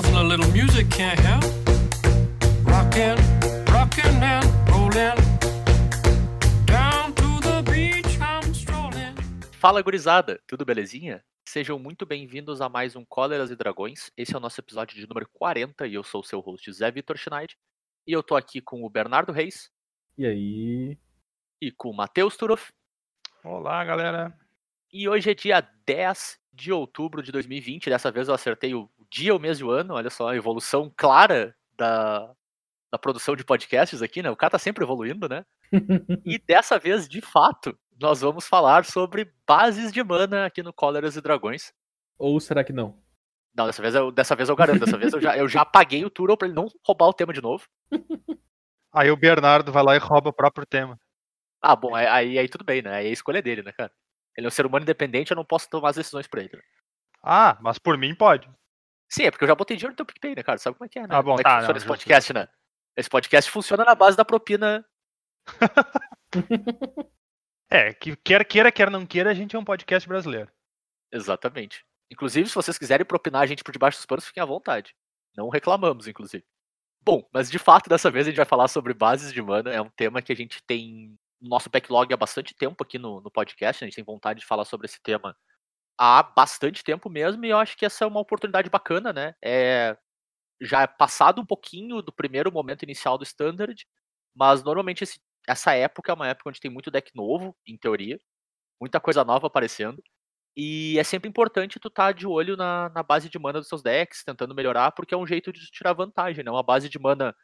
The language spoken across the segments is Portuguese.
Nothing a little music can't help. Rockin', rockin' and rollin'. Down to the beach I'm strolling. Fala gurizada, tudo belezinha? Sejam muito bem-vindos a mais um Cóleras e Dragões. Esse é o nosso episódio de número 40 e eu sou o seu host Zé Vitor Schneid. E eu tô aqui com o Bernardo Reis E aí? e com o Matheus Turoff. Olá, galera. E hoje é dia 10 de outubro de 2020. Dessa vez eu acertei o dia, o mês e o ano. Olha só, a evolução clara da, da produção de podcasts aqui, né? O cara tá sempre evoluindo, né? E dessa vez, de fato, nós vamos falar sobre bases de mana aqui no Cóleras e Dragões. Ou será que não? Não, dessa vez eu, dessa vez eu garanto. Dessa vez eu já, eu já apaguei o Turo pra ele não roubar o tema de novo. Aí o Bernardo vai lá e rouba o próprio tema. Ah, bom, aí, aí, tudo bem, né? Aí é a escolha dele, né, cara? Ele é um ser humano independente, eu não posso tomar as decisões por ele. né? Ah, mas por mim pode. Sim, é porque eu já botei dinheiro no teu PicPay, né, cara? Sabe como é que é, né? Ah, bom, como é que tá, funciona não, esse justo, podcast, né? Esse podcast funciona na base da propina. É, que quer queira, quer não queira, a gente é um podcast brasileiro. Exatamente. Inclusive, se vocês quiserem propinar a gente por debaixo dos panos, fiquem à vontade. Não reclamamos, inclusive. Bom, mas de fato, dessa vez a gente vai falar sobre bases de mana. É um tema que a gente tem no nosso backlog há bastante tempo aqui no, no podcast. A gente tem vontade de falar sobre esse tema há bastante tempo mesmo. E eu acho que essa é uma oportunidade bacana, né? É, já é passado um pouquinho do primeiro momento inicial do Standard, mas normalmente esse- essa época é uma época onde tem muito deck novo, em teoria. Muita coisa nova aparecendo. E é sempre importante tu estar de olho na, na base de mana dos seus decks, tentando melhorar, porque é um jeito de tirar vantagem, né? Uma base de mana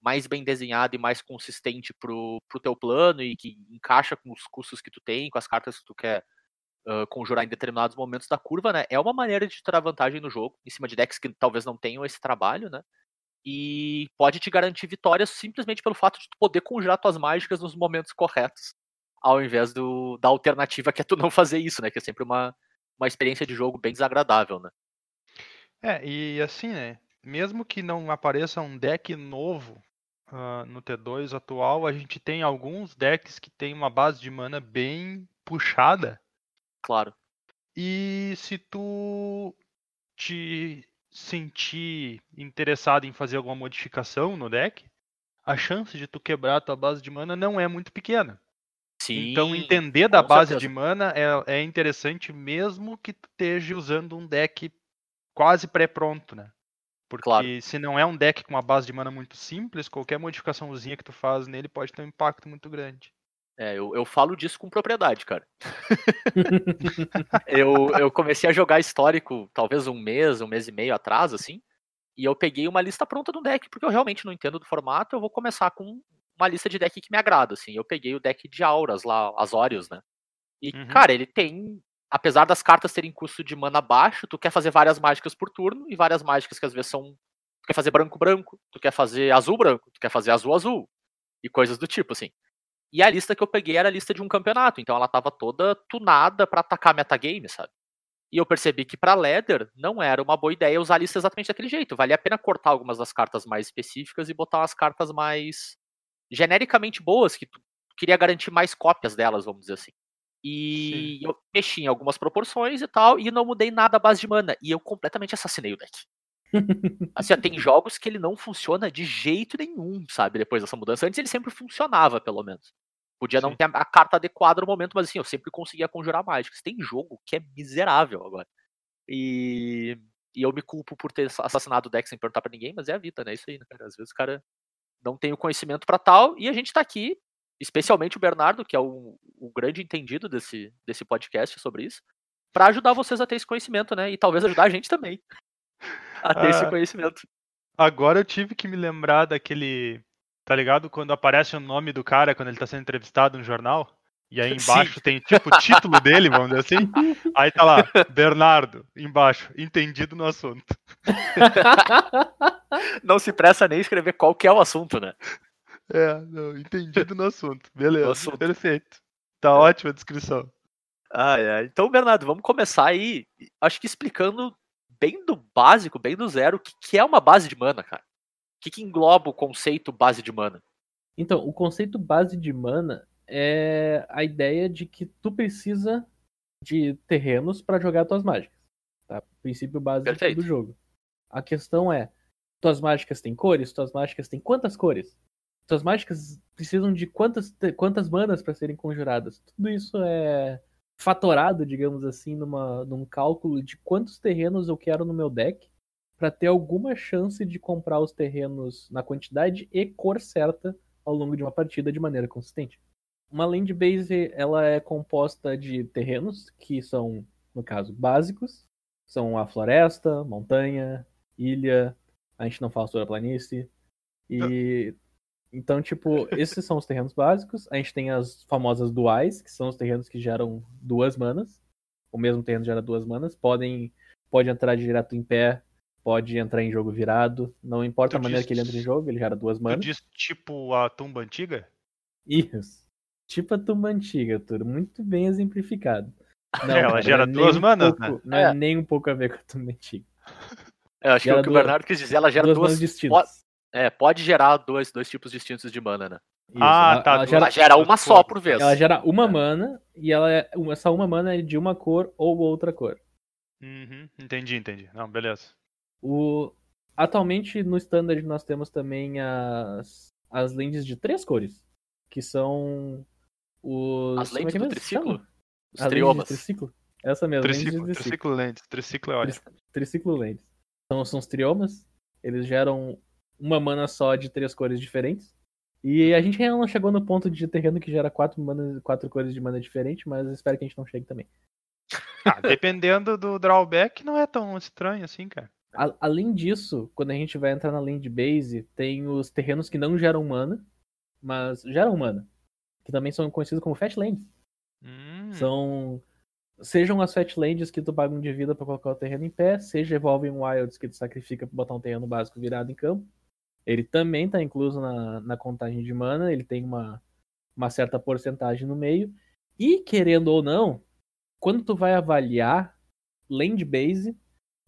mais bem desenhada e mais consistente pro, pro teu plano e que encaixa com os custos que tu tem, com as cartas que tu quer conjurar em determinados momentos da curva, né? É uma maneira de tirar vantagem no jogo, em cima de decks que talvez não tenham esse trabalho, né? E pode te garantir vitórias simplesmente pelo fato de tu poder conjurar tuas mágicas nos momentos corretos ao invés do, da alternativa que é tu não fazer isso, né? Que é sempre uma, uma experiência de jogo bem desagradável, né? É, e assim, né? Mesmo que não apareça um deck novo ah, no T2 atual, a gente tem alguns decks que tem uma base de mana bem puxada. Claro. E se tu te sentir interessado em fazer alguma modificação no deck, a chance de tu quebrar a tua base de mana não é muito pequena. Sim. Então, entender da base certeza. de mana é, é interessante mesmo que tu esteja usando um deck quase pré-pronto, né? Porque Claro. se não é um deck com uma base de mana muito simples, qualquer modificaçãozinha que tu faz nele pode ter um impacto muito grande. É, eu, eu falo disso com propriedade, cara. eu, eu comecei a jogar histórico talvez um mês, um mês e meio atrás, assim. E eu peguei uma lista pronta do deck, porque eu realmente não entendo do formato. Eu vou começar com uma lista de deck que me agrada, assim. Eu peguei o deck de auras lá, Azorius, né? E, Uhum. cara, ele tem. Apesar das cartas terem custo de mana baixo, tu quer fazer várias mágicas por turno, e várias mágicas que às vezes são. Tu quer fazer branco-branco, tu quer fazer azul-branco, tu quer fazer azul-azul. E coisas do tipo, assim. E a lista que eu peguei era a lista de um campeonato, então ela tava toda tunada pra atacar metagame, sabe? E eu percebi que pra Leather não era uma boa ideia usar a lista exatamente daquele jeito. Valia a pena cortar algumas das cartas mais específicas e botar umas cartas mais genericamente boas, que tu queria garantir mais cópias delas, vamos dizer assim. E eu mexi em algumas proporções e tal, e não mudei nada à base de mana. E eu completamente assassinei o deck. Assim, ó, tem jogos que ele não funciona de jeito nenhum, sabe? Depois dessa mudança. Antes ele sempre funcionava, pelo menos. Podia não Sim. ter a- carta adequada no momento, mas assim, eu sempre conseguia conjurar mágicas. Tem jogo que é miserável agora. E, e eu me culpo por ter assassinado o deck sem perguntar pra ninguém, mas é a vida, né? Isso aí, né, cara? Às vezes o cara não tem o conhecimento pra tal, e a gente tá aqui, especialmente o Bernardo, que é o, o grande entendido desse, desse podcast sobre isso, pra ajudar vocês a ter esse conhecimento, né? E talvez ajudar a gente também a ter esse Ah. conhecimento. Agora eu tive que me lembrar daquele. Tá ligado? Quando aparece o nome do cara quando ele tá sendo entrevistado no jornal. E aí Sim. embaixo tem tipo o título dele, vamos dizer assim. Aí tá lá, Bernardo, embaixo, entendido no assunto. não se pressa nem escrever qual que é o assunto, né? É, não, entendido no assunto. Beleza, assunto. perfeito. Tá ótima a descrição. Ah, é. Então, Bernardo, vamos começar aí, acho que explicando bem do básico, bem do zero, o que, que é uma base de mana, cara. O que, que engloba o conceito base de mana? Então, o conceito base de mana é a ideia de que tu precisa de terrenos para jogar tuas mágicas. Tá? Princípio básico Perfeito. do jogo. A questão é, tuas mágicas têm cores? Tuas mágicas têm quantas cores? Tuas mágicas precisam de quantas, quantas manas para serem conjuradas? Tudo isso é fatorado, digamos assim, numa, num cálculo de quantos terrenos eu quero no meu deck para ter alguma chance de comprar os terrenos na quantidade e cor certa ao longo de uma partida de maneira consistente. Uma land base ela é composta de terrenos que são, no caso, básicos, são a floresta, montanha, ilha, a gente não fala sobre a planície e então, tipo, esses são os terrenos básicos. A gente tem as famosas duais, que são os terrenos que geram duas manas. O mesmo terreno gera duas manas. Podem, pode entrar direto em pé, pode entrar em jogo virado. Não importa Tu a maneira diz- que ele entra em jogo, ele gera duas Tu manas. diz tipo a tumba antiga? Isso. Tipo a tumba antiga, tudo muito bem exemplificado. Não, Ela cara, gera não é duas nem um manas, pouco- né? Não é. É. nem um pouco a ver com a tumba antiga. Eu acho que Gera o que o Bernardo quis dizer, ela gera duas duas. manas distintas. É, pode gerar dois, dois tipos distintos de mana, né? Isso, Ah, ela- tá, ela gera- Ela gera uma só por vez. Ela gera uma mana e ela é, uma- essa uma mana é de uma cor ou outra cor. Uhum, entendi, entendi. Não, beleza. O, atualmente no standard nós temos também as, as lentes de três cores, que são os As é lentes que do triciclo? Os As lentes triomas. triciclo. Essa mesmo, lentes de Triciclo, triciclo. triciclo lentes. Triciclo é ótimo. Triciclo lentes. Então são os triomas. Eles geram uma mana só de três cores diferentes. E a gente ainda não chegou no ponto de terreno que gera quatro, mana, quatro cores de mana diferente, mas espero que a gente não chegue também. Ah, dependendo do drawback, não é tão estranho assim, cara. A- além disso, quando a gente vai entrar na land base, tem os terrenos que não geram mana, mas geram mana. Que também são conhecidos como fat lands. Hum, São. Sejam as fat lands que tu paga um de vida pra colocar o terreno em pé, seja Evolving Wilds que tu sacrifica pra botar um terreno básico virado em campo. Ele também tá incluso na, na contagem de mana, ele tem uma, uma certa porcentagem no meio. E, querendo ou não, quando tu vai avaliar land base,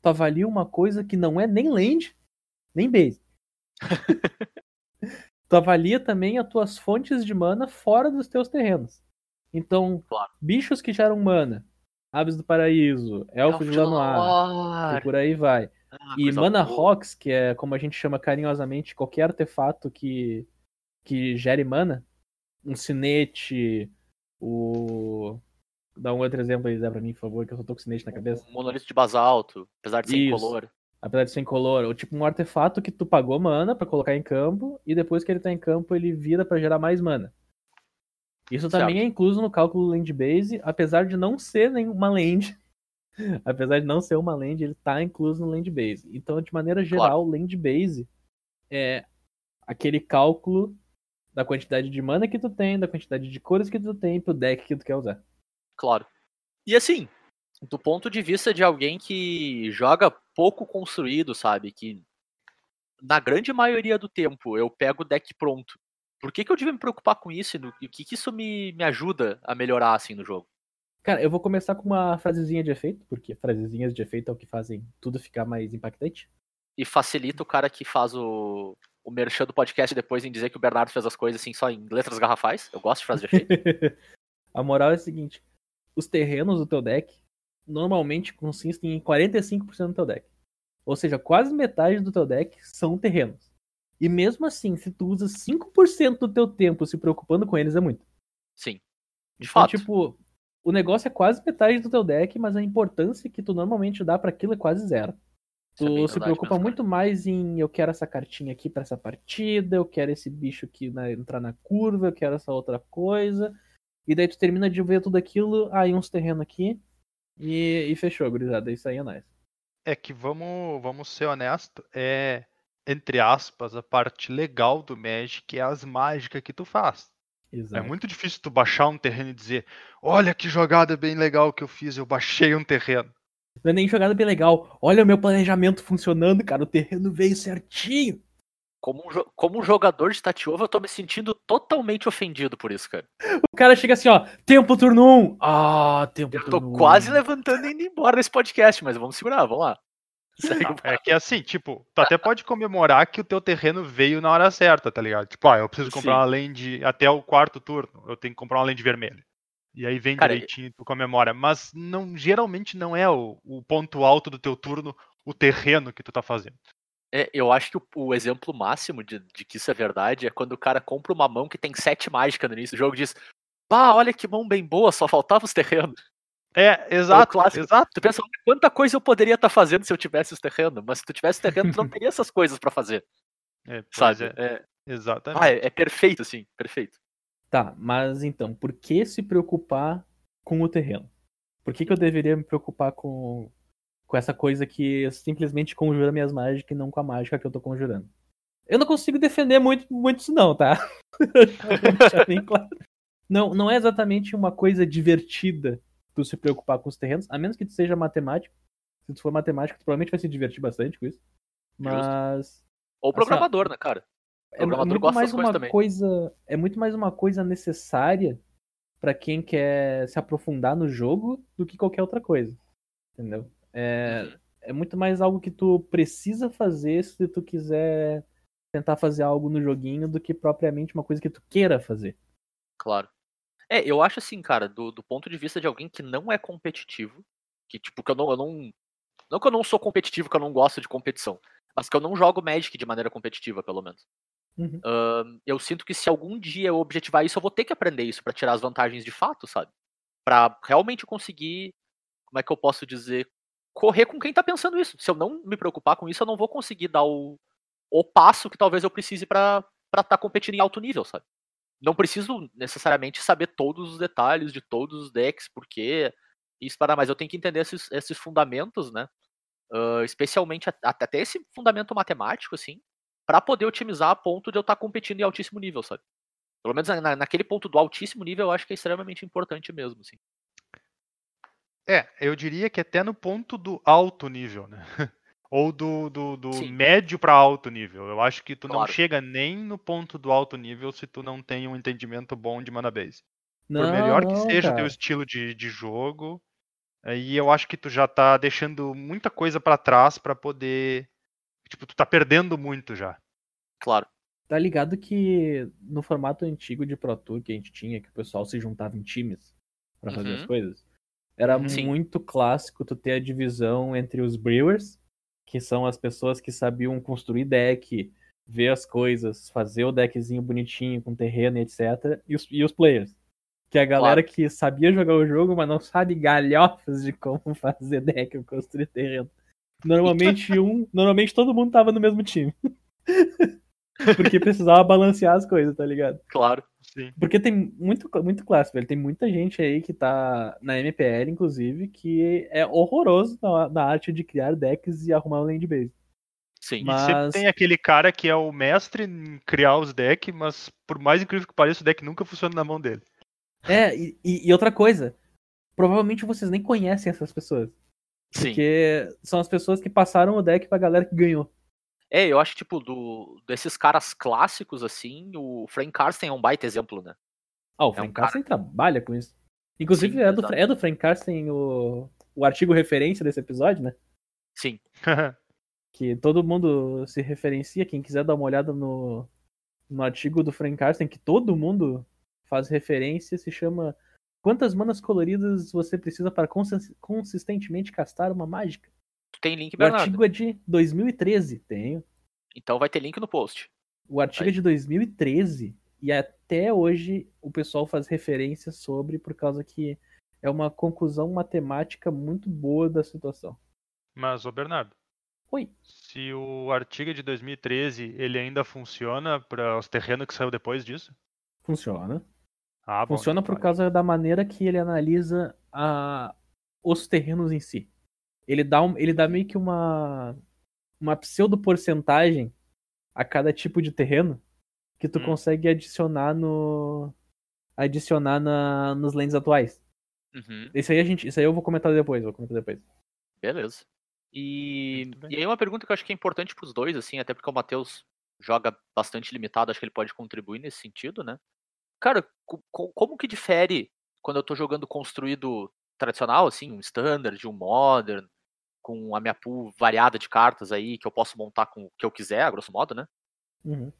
tu avalia uma coisa que não é nem land, nem base. tu avalia também as tuas fontes de mana fora dos teus terrenos. Então, Claro. bichos que geram mana, aves do paraíso, elfos de Lanoir, e por aí vai. Ah, E Mana boa. Rocks, que é como a gente chama carinhosamente qualquer artefato que, que gere mana, um sinete, o. Dá um outro exemplo aí, Zé, pra mim, por favor, que eu só tô com sinete na cabeça. Um monolito de basalto, apesar de ser Isso. incolor. Apesar de ser incolor, ou tipo um artefato que tu pagou mana pra colocar em campo, e depois que ele tá em campo, ele vira pra gerar mais mana. Isso também Certo. é incluso no cálculo land base, apesar de não ser nenhuma land. apesar de não ser uma land, ele tá incluso no land base. Então, de maneira geral, land base é aquele cálculo da quantidade de mana que tu tem, da quantidade de cores que tu tem pro deck que tu quer usar. Claro. E assim, do ponto de vista de alguém que joga pouco construído, sabe? Que na grande maioria do tempo eu pego o deck pronto. Por que, que eu devia me preocupar com isso e o que, que isso me, me ajuda a melhorar assim no jogo? Cara, eu vou começar com uma frasezinha de efeito, porque frasezinhas de efeito é o que fazem tudo ficar mais impactante. E facilita o cara que faz o, o merchan do podcast depois em dizer que o Bernardo fez as coisas assim só em letras garrafais. Eu gosto de frase de efeito. a moral é a seguinte: os terrenos do teu deck normalmente consistem em 45% do teu deck. Ou seja, quase metade do teu deck são terrenos. E mesmo assim, se tu usa 5% do teu tempo se preocupando com eles, é muito. Sim. De Então, fato. tipo, o negócio é quase metade do teu deck, mas a importância que tu normalmente dá pra aquilo é quase zero. É Tu bem se verdade preocupa muito mais em eu quero essa cartinha aqui pra essa partida, eu quero esse bicho aqui na- entrar na curva, eu quero essa outra coisa. E daí tu termina de ver tudo aquilo, aí uns terrenos aqui. E, e fechou, gurizada. Isso aí é nice. É que vamos, vamos ser honestos, é, entre aspas, a parte legal do Magic é as mágicas que tu faz. Exato. É muito difícil tu baixar um terreno e dizer, olha que jogada bem legal que eu fiz, eu baixei um terreno. Não é nem jogada bem legal. Olha o meu planejamento funcionando, cara. O terreno veio certinho. Como um, como um jogador de Tatiova, eu tô me sentindo totalmente ofendido por isso, cara. O cara chega assim, ó. Tempo turno 1. Ah, tempo Eu tô turno 1. quase levantando e indo embora desse podcast, mas vamos segurar, vamos lá. É que assim, tipo, tu até pode comemorar que o teu terreno veio na hora certa, tá ligado? Tipo, ah, eu preciso comprar Sim. uma land até o quarto turno, eu tenho que comprar uma land vermelha. E aí vem Cara, direitinho e tu comemora. Mas não, geralmente não é o, o ponto alto do teu turno o terreno que tu tá fazendo. É, eu acho que o, o exemplo máximo de, de que isso é verdade é quando o cara compra uma mão que tem sete mágicas no início do jogo e diz: Bah, olha que mão bem boa, só faltava os terrenos. É, exato, clássico. exato. Tu pensa, "Olha quanta coisa eu poderia estar fazendo se eu tivesse os terrenos, mas se tu tivesse terreno, tu não teria essas coisas pra fazer, É, sabe? é, É, exatamente. ah, é, é perfeito, assim, perfeito. Tá, mas então, por que se preocupar com o terreno? Por que, que eu deveria me preocupar com, com essa coisa que simplesmente conjura minhas mágicas e não com a mágica que eu tô conjurando? Eu não consigo defender muito, muito isso não, tá? Claro. Não, não é exatamente uma coisa divertida tu se preocupar com os terrenos, a menos que tu seja matemático. Se tu for matemático, tu provavelmente vai se divertir bastante com isso. Mas Ou Assim, programador, né, cara? é, é programador muito gosta mais uma também. coisa é muito mais uma coisa necessária pra quem quer se aprofundar no jogo do que qualquer outra coisa entendeu é, Uhum. é muito mais algo que tu precisa fazer se tu quiser tentar fazer algo no joguinho do que propriamente uma coisa que tu queira fazer Claro. É, eu acho assim, cara, do, do ponto de vista de alguém que não é competitivo, que tipo, que eu não, eu não. Não que eu não sou competitivo, que eu não gosto de competição, mas que eu não jogo Magic de maneira competitiva, pelo menos. Uhum. Ahn, eu sinto que se algum dia eu objetivar isso, eu vou ter que aprender isso pra tirar as vantagens de fato, sabe? Pra realmente conseguir, como é que eu posso dizer, correr com quem tá pensando isso. Se eu não me preocupar com isso, eu não vou conseguir dar o, o passo que talvez eu precise pra estar tá competindo em alto nível, sabe? Não preciso necessariamente saber todos os detalhes de todos os decks, porque isso para mais eu tenho que entender esses, esses fundamentos, né? Ah, especialmente até esse fundamento matemático, assim, para poder otimizar a ponto de eu estar competindo em altíssimo nível, sabe? Pelo menos na- naquele ponto do altíssimo nível, eu acho que é extremamente importante mesmo, assim. É, eu diria que até no ponto do alto nível, né? Ou do, do, do médio para alto nível. Eu acho que tu não Claro. chega nem no ponto do alto nível se tu não tem um entendimento bom de mana base. não, Por melhor que não, seja o teu estilo de, de jogo, aí eu acho que tu já tá deixando muita coisa pra trás pra poder. Tipo, tu tá perdendo muito já. Claro. Tá ligado que no formato antigo de Pro Tour que a gente tinha, que o pessoal se juntava em times pra fazer as Uhum. coisas, era Sim. muito clássico tu ter a divisão entre os Brewers, que são as pessoas que sabiam construir deck, ver as coisas, fazer o deckzinho bonitinho com terreno e etc. E os, e os players. Que é a galera que sabia jogar o jogo, mas não sabe galhofas de como fazer deck ou construir terreno. Normalmente um. Normalmente todo mundo tava no mesmo time. Porque precisava balancear as coisas, tá ligado? Claro. Sim. Porque tem muito, muito clássico, velho. Tem muita gente aí que tá na MPL, inclusive, que é horroroso na, na arte de criar decks e arrumar um land base. Sim. Mas- E sempre tem aquele cara que é o mestre em criar os decks, mas por mais incrível que pareça, o deck nunca funciona na mão dele. É, e, e- e outra coisa. Provavelmente vocês nem conhecem essas pessoas. Sim. Porque são as pessoas que passaram o deck pra galera que ganhou. É, eu acho, tipo, do, desses caras clássicos, assim, o Frank Carsten é um baita exemplo, né? Ah, o É um Frank cara- Carsten trabalha com isso. Inclusive, Sim, é, do, é do Frank Carsten o, o artigo referência desse episódio, né? Sim. que todo mundo se referencia. Quem quiser dar uma olhada no, no artigo do Frank Carsten, que todo mundo faz referência, se chama Quantas manas coloridas você precisa para consis- consistentemente castar uma mágica? Tu tem link, O Bernardo? artigo é de 2013, tenho. Então vai ter link no post. O artigo Aí. é de 2013 e até hoje o pessoal faz referência sobre por causa que é uma conclusão matemática muito boa da situação. Mas, ô Bernardo, Oi. se o artigo é de 2013 ele ainda funciona para os terrenos que saiu depois disso? Funciona. Ah, bom, Funciona então por tá. causa da maneira que ele analisa a- os terrenos em si. Ele dá, um- ele dá meio que uma, uma pseudo porcentagem a cada tipo de terreno que tu Hum. consegue adicionar no adicionar na, nos lentes atuais. Uhum. Isso aí a gente, isso aí eu vou comentar depois, vou comentar depois. Beleza. E, e aí uma pergunta que eu acho que é importante pros dois, assim, até porque o Matheus joga bastante limitado, acho que ele pode contribuir nesse sentido, né? Cara, co- co- como que difere quando eu tô jogando construído tradicional, assim, um standard, um modern, com a minha pool variada de cartas aí, que eu posso montar com o que eu quiser, a grosso modo, né? Uhum.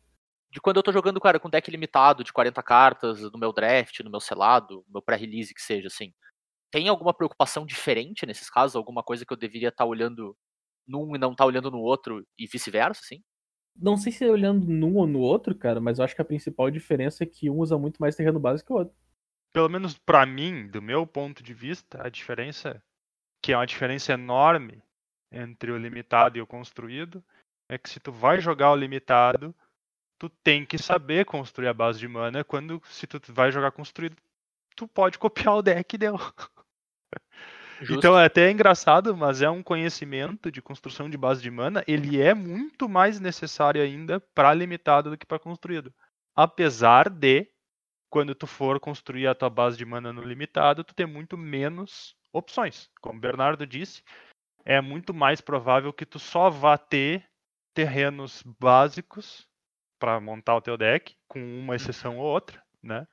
De quando eu tô jogando, cara, com deck limitado de 40 cartas, no meu draft, no meu selado, no meu pré-release, que seja, assim. Tem alguma preocupação diferente nesses casos? Alguma coisa que eu deveria estar olhando num e não tá olhando no outro e vice-versa, assim? Não sei se é olhando num ou no outro, cara, mas eu acho que a principal diferença é que um usa muito mais terreno básico que o outro. Pelo menos pra mim, do meu ponto de vista, a diferença, que é uma diferença enorme entre o limitado e o construído, é que se tu vai jogar o limitado, tu tem que saber construir a base de mana, quando se tu vai jogar construído, tu pode copiar o deck e deu. Justo. Então é até engraçado, mas é um conhecimento de construção de base de mana, ele é muito mais necessário ainda para limitado do que para construído. Apesar de quando tu for construir a tua base de mana no limitado, tu ter muito menos opções. Como o Bernardo disse, é muito mais provável que tu só vá ter terrenos básicos para montar o teu deck, com uma exceção ou outra, né?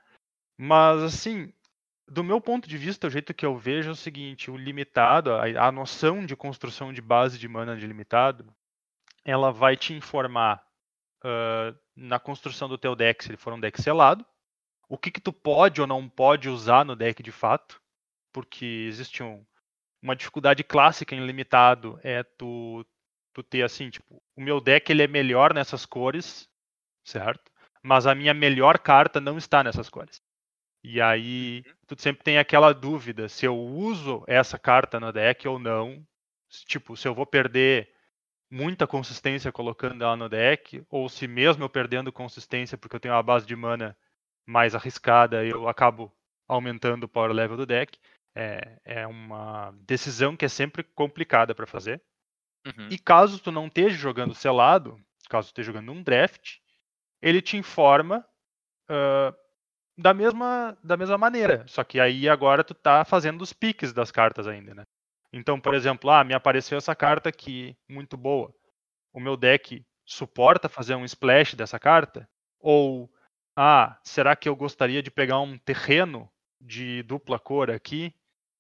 Mas assim, do meu ponto de vista, o jeito que eu vejo é o seguinte: o limitado, a, a noção de construção de base de mana de limitado, ela vai te informar uh, na construção do teu deck, se ele for um deck selado, o que, que tu pode ou não pode usar no deck de fato, porque existe um, uma dificuldade clássica em limitado é tu, tu ter assim, tipo, o meu deck ele é melhor nessas cores, certo? Mas a minha melhor carta não está nessas cores. E aí, tu sempre tem aquela dúvida se eu uso essa carta no deck ou não. Tipo, se eu vou perder muita consistência colocando ela no deck, ou se mesmo eu perdendo consistência porque eu tenho uma base de mana mais arriscada, eu acabo aumentando o power level do deck. É, é uma decisão que é sempre complicada para fazer. Uhum. E caso tu não esteja jogando selado, caso tu esteja jogando um draft, ele te informa uh, da mesma, da mesma maneira. Só que aí agora tu tá fazendo os piques das cartas ainda, né? Então, por exemplo, ah, me apareceu essa carta aqui, muito boa. O meu deck suporta fazer um splash dessa carta? Ou, ah, será que eu gostaria de pegar um terreno de dupla cor aqui?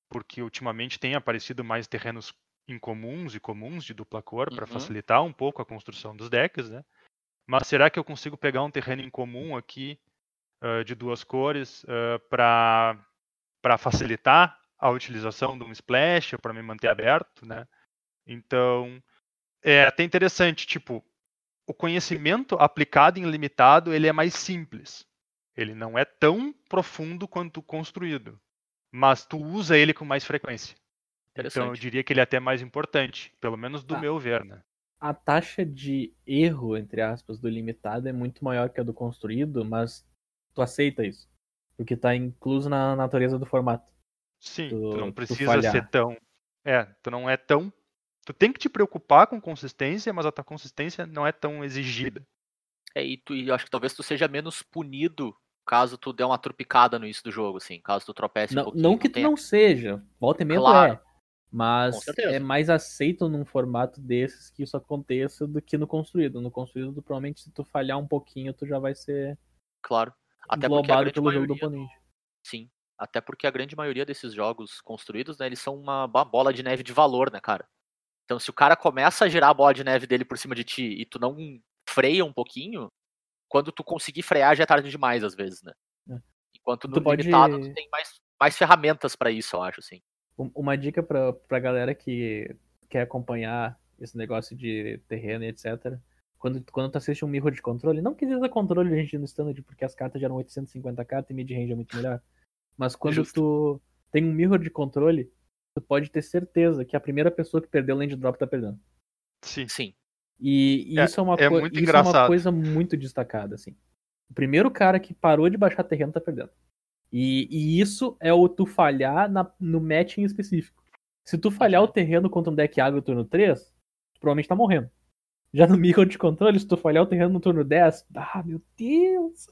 Porque ultimamente tem aparecido mais terrenos incomuns e comuns de dupla cor para Uhum. facilitar um pouco a construção dos decks, né? Mas será que eu consigo pegar um terreno incomum aqui uh, de duas cores uh, para facilitar a utilização de um splash para me manter aberto, né? Então é até interessante, tipo, o conhecimento aplicado em limitado ele é mais simples. Ele não é tão profundo quanto construído, mas tu usa ele com mais frequência. Então eu diria que ele é até mais importante, pelo menos do Ah. meu ver, né? A taxa de erro, entre aspas, do limitado é muito maior que a do construído, mas tu aceita isso. Porque tá incluso na natureza do formato. Sim, tu- tu não tu precisa falhar. ser tão. É, tu não é tão. Tu tem que te preocupar com consistência, mas a tua consistência não é tão exigida. É, e, tu, e eu acho que talvez tu seja menos punido caso tu dê uma trupicada no início do jogo, assim. Caso tu tropece um Não, pouquinho. não que tu tenha- não seja. Volta e meia tu Claro. é. Mas é mais aceito num formato desses que isso aconteça do que no construído. No construído, tu, provavelmente, se tu falhar um pouquinho, tu já vai ser Claro. Até englobado pelo jogo do oponente. Sim. Até porque a grande maioria desses jogos construídos, né, eles são uma bola de neve de valor, né, cara? Então, se o cara começa a girar a bola de neve dele por cima de ti e tu não freia um pouquinho, quando tu conseguir frear já é tarde demais, às vezes, né? É. Enquanto no Tu pode- limitado tu tem mais, mais ferramentas pra isso, eu acho, assim. Um- Uma dica pra, pra galera que quer acompanhar esse negócio de terreno e etc. Quando, quando tu assiste um mirror de controle, não que seja controle de gente no standard, porque as cartas geram 850 cartas e mid-range é muito melhor. Mas quando Justo. tu tem um mirror de controle, tu pode ter certeza que a primeira pessoa que perdeu o land drop tá perdendo. Sim. Sim. E, e É- isso, é uma, é muito isso é uma coisa muito destacada, assim. O primeiro cara que parou de baixar terreno tá perdendo. E, e isso é o tu falhar na- no match em específico. Se tu falhar o terreno contra um deck agro turno 3, tu provavelmente tá morrendo. Já no mirror de controle, se tu falhar o terreno no turno 10, ah, meu Deus!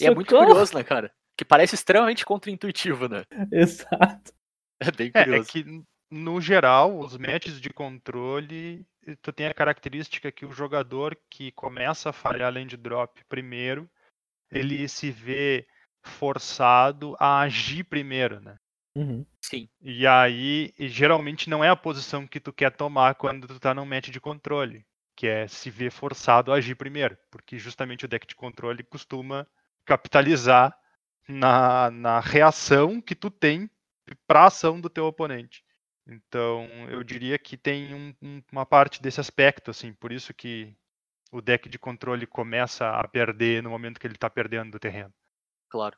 E é muito curioso, né, cara? Que parece extremamente contra-intuitivo, né? Exato. É bem É, é curioso. que, no geral, os matches de controle, tu tem a característica que o jogador que começa a falhar land drop primeiro, ele se vê forçado a agir primeiro, né? Uhum. Sim. E aí, geralmente não é a posição que tu quer tomar quando tu tá num match de controle, que é se ver forçado a agir primeiro, porque justamente o deck de controle costuma capitalizar na, na reação que tu tem pra ação do teu oponente. Então, eu diria que tem um- um- uma parte desse aspecto, assim, por isso que o deck de controle começa a perder no momento que ele está perdendo do terreno. Claro.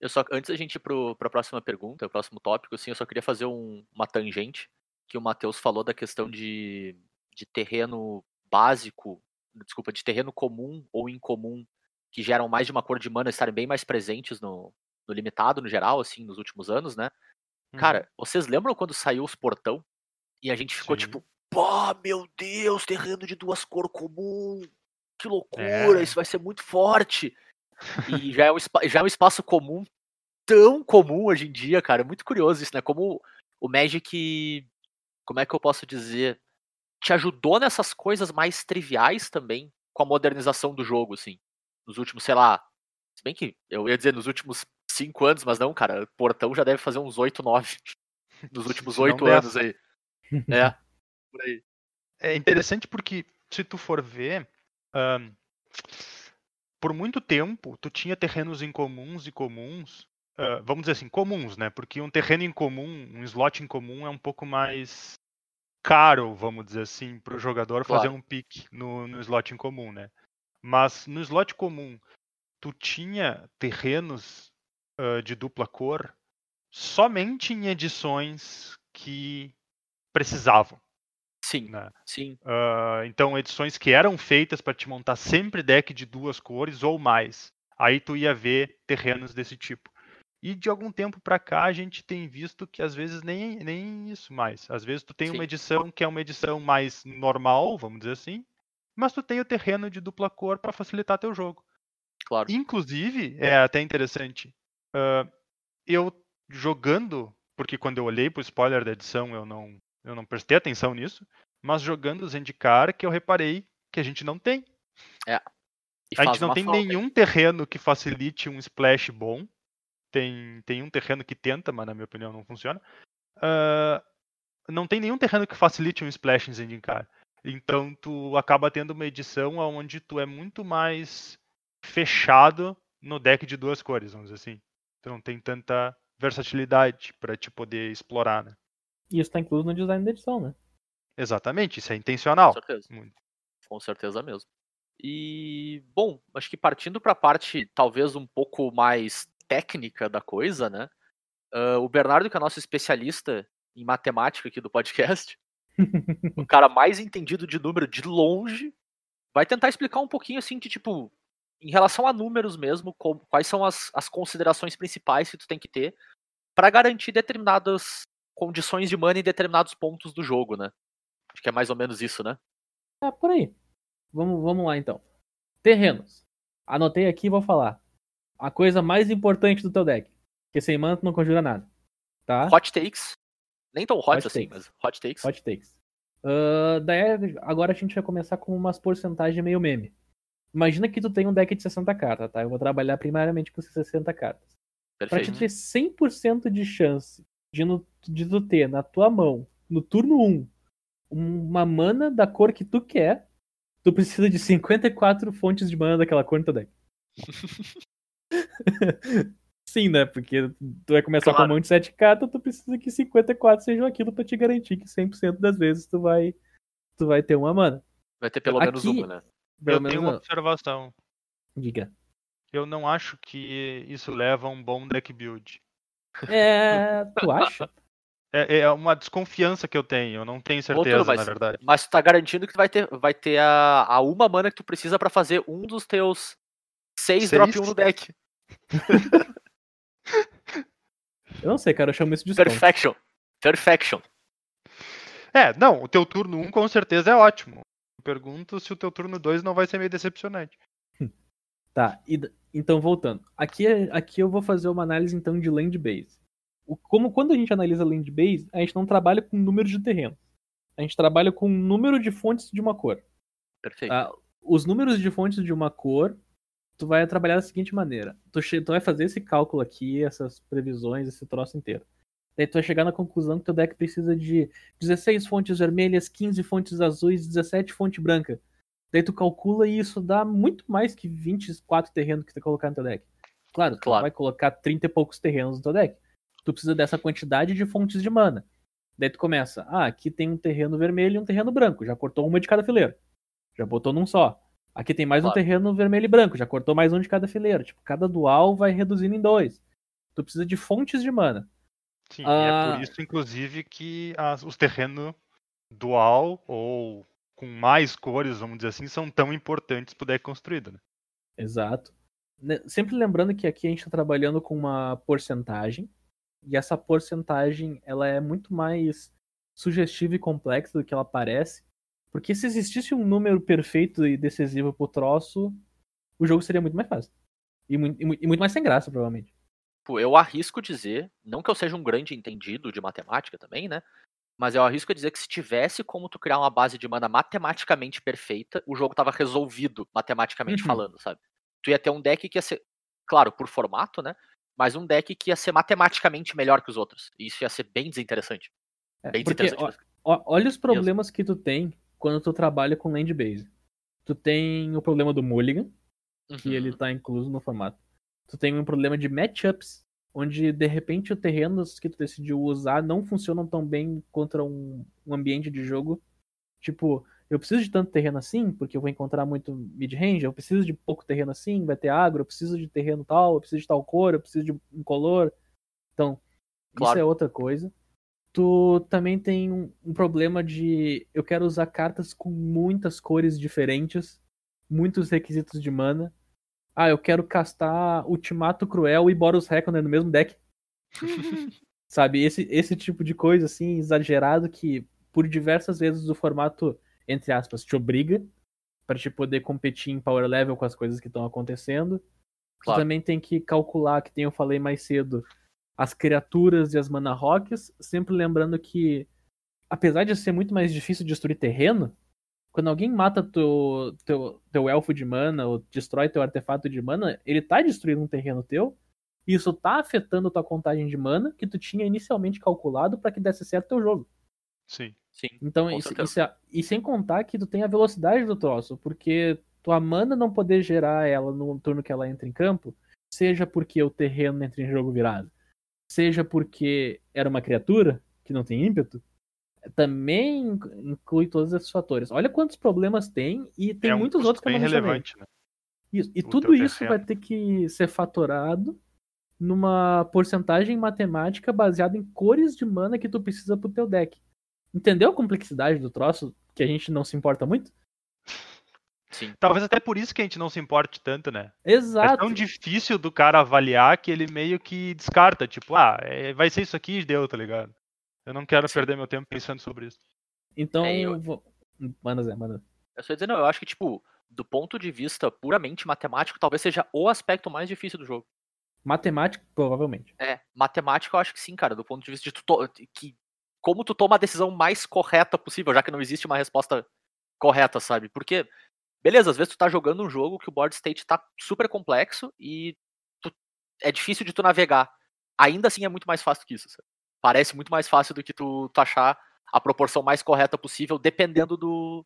Eu só, antes da gente ir para a próxima pergunta, o próximo tópico, assim, eu só queria fazer um- uma tangente que o Matheus falou da questão de, de terreno básico, desculpa, de terreno comum ou incomum, que geram mais de uma cor de mana estarem bem mais presentes no, no limitado, no geral, assim, nos últimos anos, né? Uhum. Cara, vocês lembram quando saiu os portão e a gente ficou Sim. tipo, pô, meu Deus, terreno de duas cor comum, que loucura, É. isso vai ser muito forte. E já é, um, já é um espaço comum, tão comum hoje em dia, cara. É muito curioso isso, né? Como o Magic, como é que eu posso dizer, te ajudou nessas coisas mais triviais também, com a modernização do jogo, assim. Nos últimos, sei lá, se bem que eu ia dizer nos últimos cinco anos, mas não, cara, Portão já deve fazer uns oito, nove nos últimos Se não oito dez. anos aí. É, por aí. É interessante porque, se tu for ver, ahn, por muito tempo, tu tinha terrenos incomuns e comuns, ah, vamos dizer assim, comuns, né? Porque um terreno incomum, um slot incomum é um pouco mais caro, vamos dizer assim, para o jogador fazer Claro. um pick no, no slot incomum, né? Mas no slot comum, tu tinha terrenos ah, de dupla cor somente em edições que precisavam. Sim, Né? sim, Ah, então, edições que eram feitas para te montar sempre deck de duas cores ou mais. Aí tu ia ver terrenos desse tipo. E de algum tempo para cá a gente tem visto que às vezes nem, nem isso mais. Às vezes tu tem Sim. uma edição que é uma edição mais normal, vamos dizer assim, mas tu tem o terreno de dupla cor para facilitar teu jogo. claro. Inclusive, é até interessante, ah, eu jogando, porque quando eu olhei pro spoiler da edição eu não, eu não prestei atenção nisso, mas jogando o Zendikar que eu reparei que a gente não tem. E a gente não tem falta. nenhum terreno que facilite um splash bom. Tem, tem um terreno que tenta, mas na minha opinião não funciona. Ah, não tem nenhum terreno que facilite um splash em Zendikar. Então tu acaba tendo uma edição onde tu é muito mais fechado no deck de duas cores, vamos dizer assim. Tu não tem tanta versatilidade para te poder explorar, né? E isso tá incluso no design da edição, né? Exatamente, isso é Com intencional. certeza. Muito. Com certeza mesmo. E, bom, acho que partindo para a parte talvez um pouco mais técnica da coisa, né? ah, o Bernardo, que é nosso especialista em matemática aqui do podcast, o cara mais entendido de número de longe, vai tentar explicar um pouquinho assim de tipo, em relação a números mesmo, com- quais são as, as considerações principais que tu tem que ter para garantir determinadas condições de mana em determinados pontos do jogo, né? Acho que é mais ou menos isso, né? É por aí. Vamos, vamos lá então. Terrenos. Anotei aqui e vou falar. A coisa mais importante do teu deck. Porque sem mana tu não conjura nada. Tá? Hot takes. Nem tão hot, Hot assim, takes. mas hot takes. Hot takes. Ah, daí agora a gente vai começar com umas porcentagens meio meme. Imagina que tu tem um deck de 60 cartas, tá? Eu vou trabalhar primariamente com 60 cartas. Pra Perfeito. te ter 100% de chance de, no- de tu ter na tua mão, no turno 1, uma mana da cor que tu quer, tu precisa de 54 fontes de mana daquela cor no teu deck. Sim, né? Porque tu vai começar com Claro. a mão de 7 cartas, tu precisa que 54 sejam aquilo pra te garantir que 100% das vezes tu vai, tu vai ter uma mana. Vai ter pelo menos Aqui- uma, né? Pelo eu tenho uma não. observação. Diga. Eu não acho que isso leva a um bom deck build. É. Tu acha? É, é uma desconfiança que eu tenho, eu não tenho Outro, certeza, mas- na verdade. Mas tu tá garantindo que tu vai ter, vai ter a, a uma mana que tu precisa pra fazer um dos teus seis, Seis? drop 1 no deck. Eu não sei, cara, eu chamo isso de. Perfection. Perfection. É, não, o teu turno 1 com certeza é ótimo. Pergunto se o teu turno 2 não vai ser meio decepcionante. Tá, e então voltando. Aqui, é- aqui eu vou fazer uma análise então de land base. O- como quando a gente analisa land base, a gente não trabalha com número de terreno. A gente trabalha com número de fontes de uma cor. Perfeito. Tá? Os números de fontes de uma cor, tu vai trabalhar da seguinte maneira. Tu, tu vai fazer esse cálculo aqui, essas previsões, esse troço inteiro. Daí tu vai chegar na conclusão que teu deck precisa de 16 fontes vermelhas, 15 fontes azuis, 17 fontes brancas. Daí tu calcula e isso dá muito mais que 24 terrenos que tu colocar no teu deck. Claro, tu Claro. vai colocar 30 e poucos terrenos no teu deck. Tu precisa dessa quantidade de fontes de mana. Daí tu começa, ah, aqui tem um terreno vermelho e um terreno branco, já cortou uma de cada fileira. Já botou num só. Aqui tem mais um Claro. terreno vermelho e branco, já cortou mais um de cada fileira. Tipo, cada dual vai reduzindo em dois. Tu precisa de fontes de mana. Sim, e Ah. é por isso, inclusive, que as- os terrenos dual ou com mais cores, vamos dizer assim, são tão importantes pro deck construído, né? Exato. Ne- Sempre lembrando que aqui a gente está trabalhando com uma porcentagem, e essa porcentagem ela é muito mais sugestiva e complexa do que ela parece, porque se existisse um número perfeito e decisivo pro troço, o jogo seria muito mais fácil. E, mui- e mui- e muito mais sem graça, provavelmente. Tipo, eu arrisco dizer, não que eu seja um grande entendido de matemática também, né? Mas eu arrisco dizer que se tivesse como tu criar uma base de mana matematicamente perfeita, o jogo tava resolvido matematicamente Uhum. falando, sabe? Tu ia ter um deck que ia ser, claro, por formato, né? Mas um deck que ia ser matematicamente melhor que os outros. E isso ia ser bem desinteressante. É, Bem porque, desinteressante. ó, ó- olha os problemas que tu tem quando tu trabalha com land base. Tu tem o problema do mulligan, que Uhum. ele tá incluso no formato. Tu tem um problema de matchups, onde de repente os terrenos que tu decidiu usar não funcionam tão bem contra um, um ambiente de jogo. Tipo, eu preciso de tanto terreno assim, porque eu vou encontrar muito mid-range, eu preciso de pouco terreno assim, vai ter agro, eu preciso de terreno tal, eu preciso de tal cor, eu preciso de um color. Então, isso Claro. é outra coisa. Tu também tem um, um problema de eu quero usar cartas com muitas cores diferentes, muitos requisitos de mana. Ah, eu quero castar Ultimato Cruel e Boros Reckoner no mesmo deck. Sabe, esse, esse tipo de coisa assim, exagerado, que por diversas vezes o formato, entre aspas, te obriga pra te poder competir em power level com as coisas que estão acontecendo. Claro. Tu também tem que calcular, que tem eu falei mais cedo, as criaturas e as mana rocks, sempre lembrando que, apesar de ser muito mais difícil destruir terreno, quando alguém mata teu, teu, teu elfo de mana ou destrói teu artefato de mana, ele tá destruindo um terreno teu, e isso tá afetando tua contagem de mana que tu tinha inicialmente calculado pra que desse certo teu jogo. Sim. Sim. Então, isso, isso é- e sem contar que tu tem a velocidade do troço, porque tua mana não poder gerar ela no turno que ela entra em campo, seja porque o terreno entra em jogo virado, seja porque era uma criatura que não tem ímpeto, também inc- inclui todos esses fatores. Olha quantos problemas tem e tem é um muitos outros que eu não relevante, né? Isso. E o tudo isso terreno. vai ter que ser fatorado numa porcentagem matemática baseada em cores de mana que tu precisa pro teu deck. Entendeu a complexidade do troço que a gente não se importa muito? Sim. Talvez até por isso que a gente não se importe tanto, né? É Exato. tão difícil do cara avaliar que ele meio que descarta. Tipo, ah, é- vai ser isso aqui e deu, tá ligado? Eu não quero perder meu tempo pensando sobre isso. Então, É, eu- vou... manda Zé, manda. Eu só ia dizer, não, eu acho que, tipo, do ponto de vista puramente matemático, talvez seja o aspecto mais difícil do jogo. Matemático, provavelmente. É, matemática eu acho que sim, cara, do ponto de vista de tu to- que como tu toma a decisão mais correta possível, já que não existe uma resposta correta, sabe? Porque beleza, às vezes tu tá jogando um jogo que o board state tá super complexo e tu- é difícil de tu navegar. Ainda assim é muito mais fácil que isso, sabe? Parece muito mais fácil do que tu, tu achar a proporção mais correta possível, dependendo do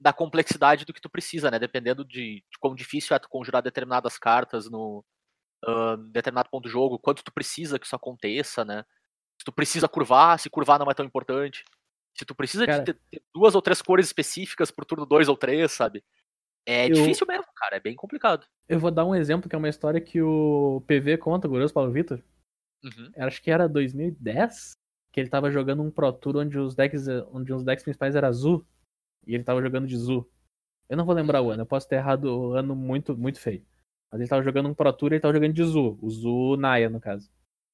da complexidade do que tu precisa, né? Dependendo de, de quão difícil é tu conjurar determinadas cartas no ah, determinado ponto do jogo, quanto tu precisa que isso aconteça, né? Se tu precisa curvar, se curvar não é tão importante. Se tu precisa Cara- de ter, ter duas ou três cores específicas pro turno 2 ou 3, sabe? É Eu- difícil mesmo, cara, é bem complicado. Eu vou dar um exemplo que é uma história que o PV conta, o glorioso Paulo Vitor. Uhum. Acho que era 2010, que ele tava jogando um Pro Tour onde os decks, onde os decks principais era azul, e ele tava jogando de Zu. Eu não vou lembrar o ano, eu posso ter errado o ano muito, muito feio. Mas ele tava jogando um Pro Tour e ele tava jogando de Zu, o Zu Naya, no caso.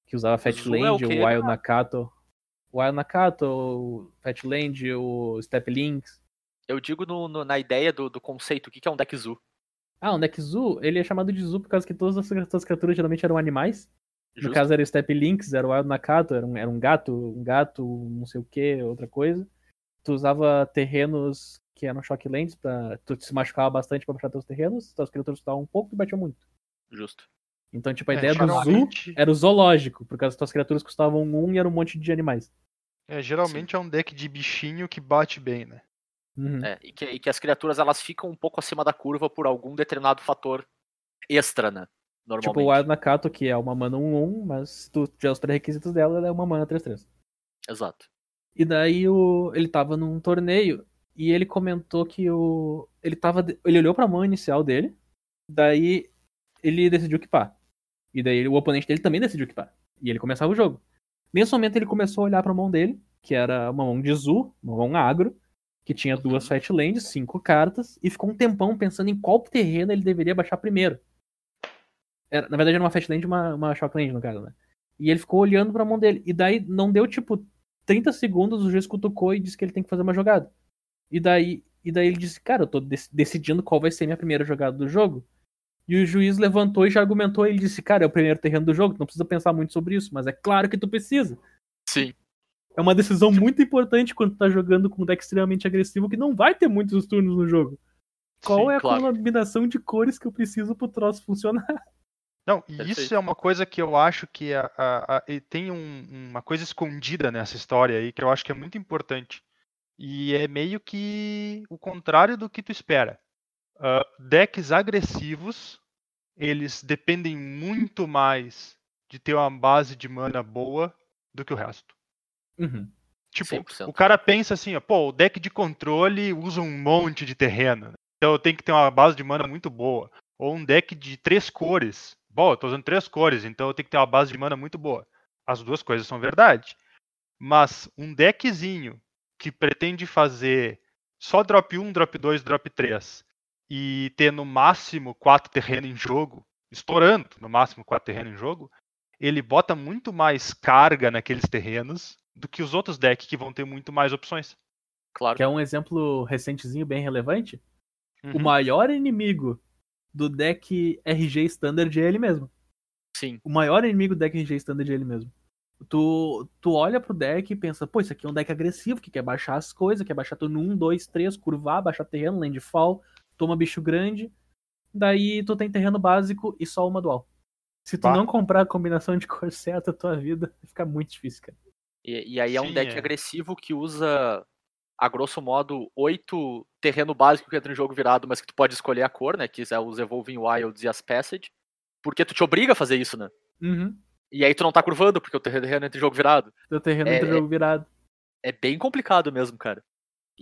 Que usava Fatland, é o o, quê, Wild Nakato. O Wild Nakato, o Fatland, o Step Links. Eu digo no- no- na ideia do, do conceito, o que, que é um deck Zoo? Ah, o deck Zu, ele é chamado de Zu por causa que todas as suas criaturas geralmente eram animais. No Justo? caso era o Step Links, era o Wild Nakato, era um, era um gato, um gato, não sei o que, outra coisa. Tu usava terrenos que eram Shocklands, pra, tu se machucava bastante pra baixar teus terrenos, tuas criaturas estavam um pouco e batiam muito. Justo. Então, tipo, a É, ideia do geralmente- era o zoológico, por causa que tuas criaturas custavam um e era um monte de animais. É, geralmente é um deck de bichinho que bate bem, né? Uhum. É, e, que, e que as criaturas elas ficam um pouco acima da curva por algum determinado fator extra, né? Normalmente. Tipo o Wild Nakato, que é uma mana 1-1, mas se tu tiver os pré-requisitos dela, ela é uma mana 3-3. Exato. E daí o, ele tava num torneio e ele comentou que o. Ele tava. Ele olhou pra mão inicial dele, daí ele decidiu equipar. E daí o oponente dele também decidiu equipar. E ele começava o jogo. Nesse momento ele começou a olhar pra mão dele, que era uma mão de Zu, uma mão agro, que tinha duas Fatlands, cinco cartas, e ficou um tempão pensando em qual terreno ele deveria baixar primeiro. Era, na verdade era uma Fatland e uma, uma Shockland, no caso, né? E ele ficou olhando pra mão dele. E daí não deu, tipo, 30 segundos, o juiz cutucou e disse que ele tem que fazer uma jogada. E daí, e daí ele disse, cara, eu tô dec- decidindo qual vai ser minha primeira jogada do jogo. E o juiz levantou e já argumentou, e ele disse, cara, é o primeiro terreno do jogo, tu não precisa pensar muito sobre isso, mas é claro que tu precisa. Sim. É uma decisão muito importante quando tu tá jogando com um deck extremamente agressivo que não vai ter muitos turnos no jogo. Qual Sim, é a claro. combinação de cores que eu preciso pro troço funcionar? Não, e Perfeito. isso é uma coisa que eu acho que a- a- a- e tem um- uma coisa escondida nessa história aí que eu acho que é muito importante. E é meio que o contrário do que tu espera. Ah, decks agressivos, eles dependem muito mais de ter uma base de mana boa do que o resto. Uhum. Tipo, 100%. o cara pensa assim, ó, pô, o deck de controle usa um monte de terreno. Então eu tenho que ter uma base de mana muito boa. Ou um deck de três cores. Bom, eu tô usando três cores, então eu tenho que ter uma base de mana muito boa. As duas coisas são verdade. Mas um deckzinho que pretende fazer só drop 1, drop 2, drop 3 e ter no máximo quatro terrenos em jogo, estourando no máximo quatro terrenos em jogo, ele bota muito mais carga naqueles terrenos do que os outros decks que vão ter muito mais opções. Claro. Que é um exemplo recentezinho bem relevante. O Uhum. maior inimigo do deck RG Standard é ele mesmo. Sim. O maior inimigo do deck RG Standard é ele mesmo. Tu, tu olha pro deck e pensa, pô, isso aqui é um deck agressivo, que quer baixar as coisas, quer baixar turno 1, 2, 3, curvar, baixar terreno, landfall, toma bicho grande. Daí tu tem terreno básico e só uma dual. Se tu Bah. não comprar a combinação de cor certa, a tua vida vai ficar muito difícil, cara. E, e aí é um Sim, deck é. agressivo que usa, a grosso modo, oito terreno básico que entra em jogo virado, mas que tu pode escolher a cor, né? Que é os Evolving Wilds e as Passage. Porque tu te obriga a fazer isso, né? Uhum. E aí tu não tá curvando, porque o terreno entra em jogo virado. Teu terreno É, entra é- jogo virado. É bem complicado mesmo, cara.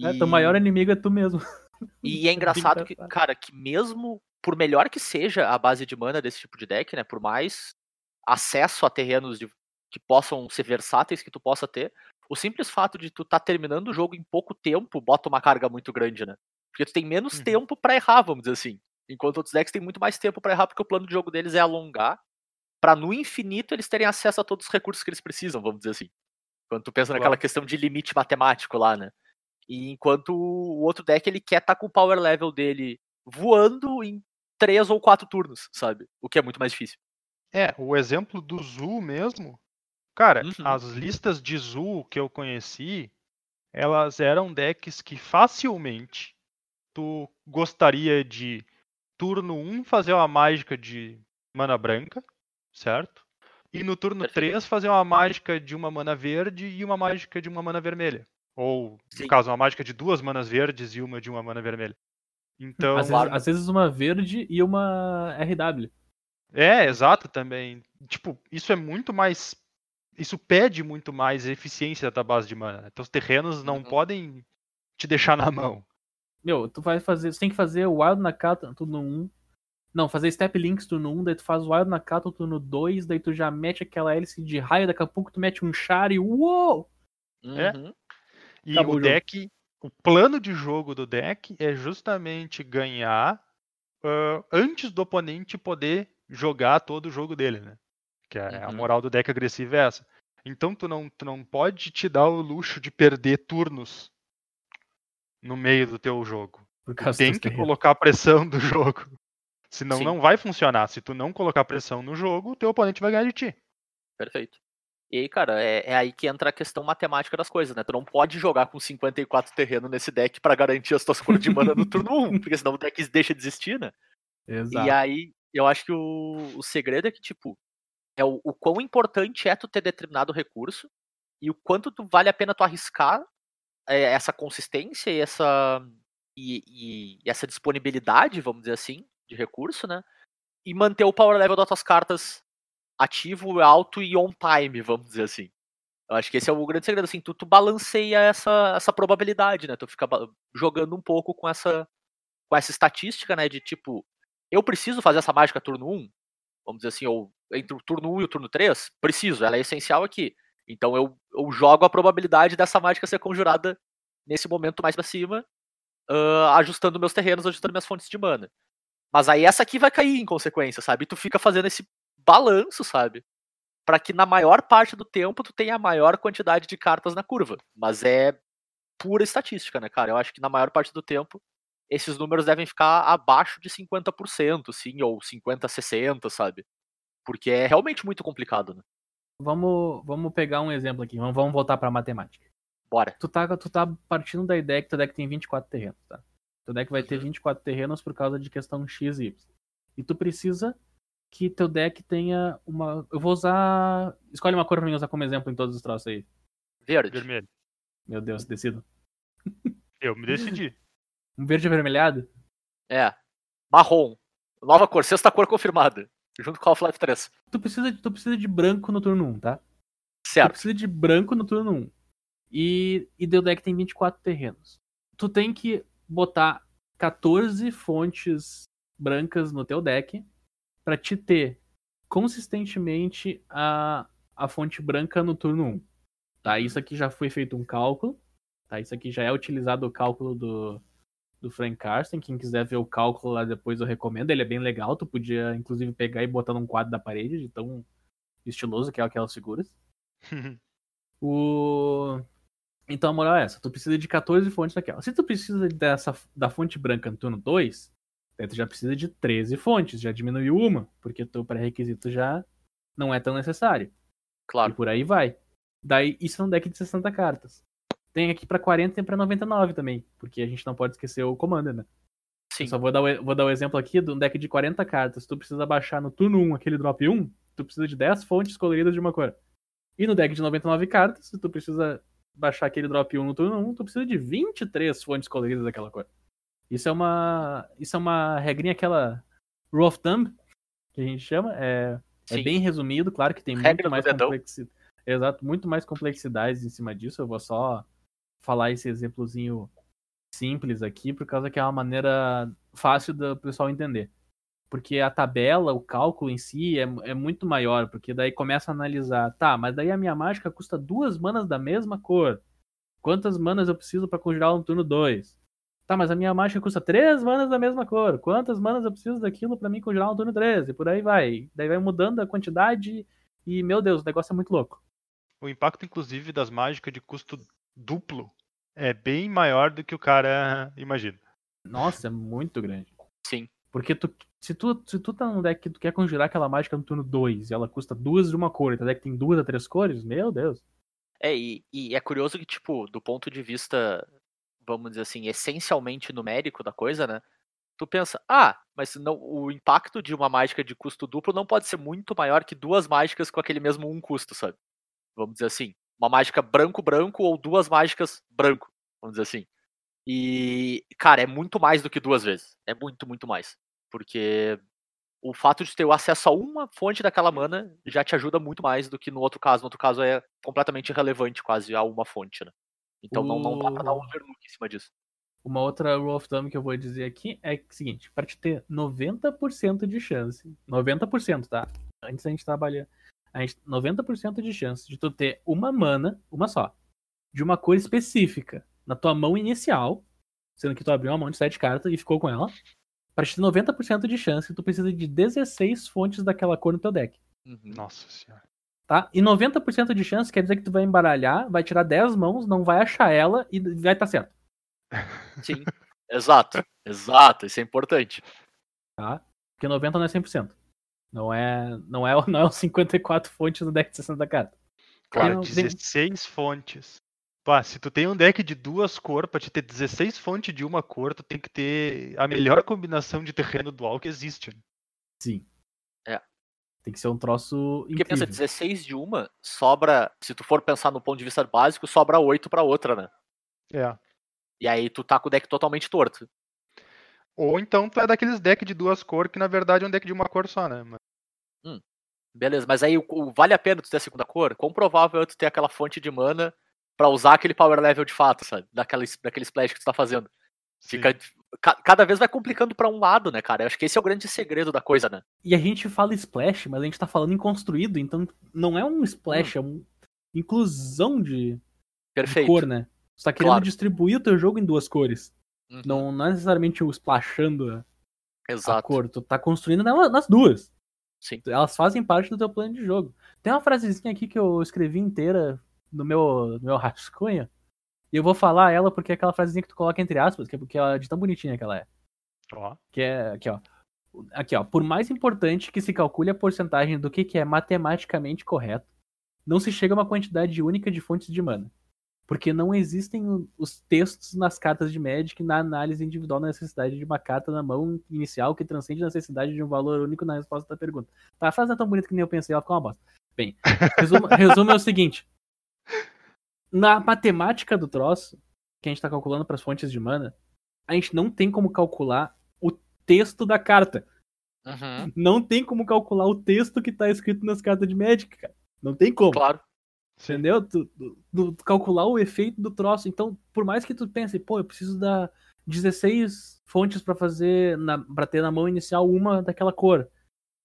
É, teu maior inimigo é tu mesmo. E é engraçado que, cara, que mesmo por melhor que seja a base de mana desse tipo de deck, né? Por mais acesso a terrenos de- que possam ser versáteis que tu possa ter, o simples fato de tu tá terminando o jogo em pouco tempo bota uma carga muito grande, né? Porque tu tem menos Uhum. tempo pra errar, vamos dizer assim. Enquanto outros decks têm muito mais tempo pra errar, porque o plano de jogo deles é alongar pra no infinito eles terem acesso a todos os recursos que eles precisam, vamos dizer assim. Quando tu pensa naquela questão de limite matemático lá, né? E enquanto o outro deck ele quer estar com o power level dele voando em três ou quatro turnos, sabe? O que é muito mais difícil. É, o exemplo do Zul mesmo. Cara, Uhum. as listas de Zul que eu conheci, elas eram decks que facilmente tu gostaria de turno 1 fazer uma mágica de mana branca, certo? E no turno Perfeito. 3 fazer uma mágica de uma mana verde e uma mágica de uma mana vermelha. Ou, Sim. no caso, uma mágica de duas manas verdes e uma de uma mana vermelha. Então, às, vezes, às vezes uma verde e uma RW. É, exato também. Tipo, isso é muito mais. Isso pede muito mais eficiência da base de mana. né? Então os terrenos não Uhum. podem te deixar na mão. Meu, tu vai fazer. Você tem que fazer o Wild Nakata turno 1. Não, fazer Step Links turno 1, daí tu faz o Wild Nakata turno 2, daí tu já mete aquela hélice de raio, daqui a pouco tu mete um char e uou! É? Uhum. E Acabou o o jogo. deck. O plano de jogo do deck é justamente ganhar ah, antes do oponente poder jogar todo o jogo dele, né? Que é, a Uhum. moral do deck agressivo é essa. Então tu não, tu não pode te dar o luxo de perder turnos no meio do teu jogo. Tem que terrenos. colocar pressão do jogo. Senão Sim. não vai funcionar. Se tu não colocar pressão no jogo, o teu oponente vai ganhar de ti. Perfeito. E aí, cara, é, é aí que entra a questão matemática das coisas, né? Tu não pode jogar com 54 terreno nesse deck pra garantir as tuas cores de mana no turno 1, porque senão o deck deixa de existir, né? Exato. E aí, eu acho que o, o segredo é que, tipo, é o, o quão importante é tu ter determinado recurso e o quanto tu vale a pena tu arriscar é, essa consistência e essa, e, e- e essa disponibilidade, vamos dizer assim, de recurso, né? E manter o power level das tuas cartas ativo, alto e on time, vamos dizer assim. Eu acho que esse é o grande segredo, assim, tu, tu balanceia essa, essa probabilidade, né? Tu fica jogando um pouco com essa, com essa estatística, né? De tipo, eu preciso fazer essa mágica turno 1, vamos dizer assim, ou entre o turno 1 e o turno 3, preciso, ela é essencial aqui. Então eu, eu jogo a probabilidade dessa mágica ser conjurada nesse momento mais pra cima, ah, ajustando meus terrenos, ajustando minhas fontes de mana. Mas aí essa aqui vai cair em consequência, sabe? E tu fica fazendo esse balanço, sabe? Pra que na maior parte do tempo tu tenha a maior quantidade de cartas na curva. Mas é pura estatística, né, cara? Eu acho que na maior parte do tempo esses números devem ficar abaixo de 50%, sim, ou 50, 60, sabe? Porque é realmente muito complicado, né? Vamos, vamos pegar um exemplo aqui. Vamos, vamos voltar pra matemática. Bora. Tu tá, tu tá partindo da ideia que teu deck tem 24 terrenos, tá? Teu deck vai ter 24 terrenos por causa de questão X e Y. E tu precisa que teu deck tenha uma. Eu vou usar. Escolhe uma cor pra mim usar como exemplo em todos os troços aí. Verde. Vermelho. Meu Deus, decido. Eu me decidi. Um verde avermelhado? É. Marrom. Nova cor, sexta cor confirmada. Junto com Half-Life 3. Tu precisa, tu precisa de branco no turno 1, tá? Tu Certo. precisa de branco no turno 1. E, e teu deck tem 24 terrenos. Tu tem que botar 14 fontes brancas no teu deck pra te ter consistentemente a, a fonte branca no turno 1. Tá? Isso aqui já foi feito um cálculo. Tá? Isso aqui já é utilizado o cálculo do, do Frank Carsten. Quem quiser ver o cálculo lá depois eu recomendo. Ele é bem legal. Tu podia, inclusive, pegar e botar num quadro da parede, de tão estiloso que é aquelas figuras. O... Então a moral é essa, tu precisa de 14 fontes daquela. Se tu precisa dessa da fonte branca no turno 2, daí tu já precisa de 13 fontes, já diminuiu uma, porque teu pré-requisito já não é tão necessário. E Claro. por aí vai. Daí isso é um deck de 60 cartas. Tem aqui pra 40 e tem pra 99 também, porque a gente não pode esquecer o Commander, né? Sim. Só vou dar, o, vou dar o exemplo aqui de um deck de 40 cartas. Se tu precisa baixar no turno 1 aquele drop 1, tu precisa de 10 fontes coloridas de uma cor. E no deck de 99 cartas, se tu precisa baixar aquele drop 1 no turno 1, tu precisa de 23 fontes coloridas daquela cor. Isso é uma. Isso é uma regrinha, aquela rule of thumb, que a gente chama. É, é bem resumido, claro que tem Regra muito mais complexidade. Exato, muito mais complexidades em cima disso. Eu vou só falar esse exemplozinho simples aqui, por causa que é uma maneira fácil do pessoal entender. Porque a tabela, o cálculo em si é, é muito maior, porque daí começa a analisar, tá, mas daí a minha mágica custa duas manas da mesma cor. Quantas manas eu preciso para conjurar no turno 2? Tá, mas a minha mágica custa três manas da mesma cor. Quantas manas eu preciso daquilo para mim conjurar no turno 3? E por aí vai. Daí vai mudando a quantidade e, meu Deus, o negócio é muito louco. O impacto, inclusive, das mágicas de custo duplo é bem maior do que o cara imagina. Nossa, é muito grande. Sim. Porque tu, se, tu, se tu tá num deck que tu quer conjurar aquela mágica no turno 2 e ela custa duas de uma cor e teu deck tem duas a três cores, meu Deus. É, e, e é curioso que, tipo, do ponto de vista, vamos dizer assim, essencialmente numérico da coisa, né? Tu pensa, ah, mas não, o impacto de uma mágica de custo duplo não pode ser muito maior que duas mágicas com aquele mesmo um custo, sabe? Vamos dizer assim. Uma mágica branco-branco ou duas mágicas branco, vamos dizer assim. E, cara, é muito mais do que duas vezes. É muito, muito mais. Porque o fato de ter o acesso a uma fonte daquela mana já te ajuda muito mais do que no outro caso. No outro caso é completamente irrelevante quase a uma fonte, né? Então não, não dá pra dar um O- overlook em cima disso. Uma outra rule of thumb que eu vou dizer aqui é o seguinte: para te ter 90% de chance, 90%, tá? Antes a gente trabalha, a gente 90% de chance de tu ter uma mana, uma só, de uma cor específica na tua mão inicial, sendo que tu abriu uma mão de 7 cartas e ficou com ela. Para te ter 90% de chance, tu precisa de 16 fontes daquela cor no teu deck. Uhum. Nossa senhora. Tá? E 90% de chance quer dizer que tu vai embaralhar, vai tirar 10 mãos, não vai achar ela e vai estar certo. Sim. Exato. Exato. Isso é importante. tá? Porque 90 não é 100%. Não é, não é, não é os 54 fontes do deck de 60 cartas. Cara, Tem um- tem- 16 fontes. Pá, se tu tem um deck de duas cores, pra te ter 16 fontes de uma cor, tu tem que ter a melhor combinação de terreno dual que existe. né? Sim. É. Tem que ser um troço Porque pensa, incrível. 16 de uma, sobra. Se tu for pensar no ponto de vista básico, sobra 8 pra outra, né? É. E aí tu tá com o deck totalmente torto. Ou então tu é daqueles decks de duas cores que na verdade é um deck de uma cor só, né? Mas- Beleza, mas aí o, o- vale a pena tu ter a segunda cor? Quão provável é tu ter aquela fonte de mana pra usar aquele power level de fato, sabe? Daquela, daquele splash que tu tá fazendo. Sim. Fica. ca- cada vez vai complicando pra um lado, né, cara? Eu acho que esse é o grande segredo da coisa, né? E a gente fala splash, mas a gente tá falando em construído, então não é um splash, é uma inclusão de, de cor, né? Você tá querendo Claro. distribuir o teu jogo em duas cores. Uhum, Não, não é necessariamente o splashando a- a Exato. cor, tu tá construindo nas duas. Sim. Elas fazem parte do teu plano de jogo. Tem uma frasezinha aqui que eu escrevi inteira no meu, no meu rascunho. E eu vou falar ela porque é aquela frasezinha que tu coloca entre aspas, que é porque ela é de tão bonitinha que ela é. Ó, Que é aqui, ó. Aqui, ó. Por mais importante que se calcule a porcentagem do que, que é matematicamente correto, não se chega a uma quantidade única de fontes de mana. Porque não existem os textos nas cartas de Magic na análise individual da necessidade de uma carta na mão inicial que transcende a necessidade de um valor único na resposta da pergunta. Tá, a frase é tão bonita que nem eu pensei, ela ficou uma bosta. Bem, resumo, resumo é o seguinte. Na matemática do troço, que a gente tá calculando para as fontes de mana, a gente não tem como calcular o texto da carta. Uhum, Não tem como calcular o texto que tá escrito nas cartas de Magic, cara. Não tem como. claro. Entendeu? Tu, tu- tu- calcular o efeito do troço. Então, por mais que tu pense, pô, eu preciso dar 16 fontes pra fazer, na, pra ter na mão inicial uma daquela cor.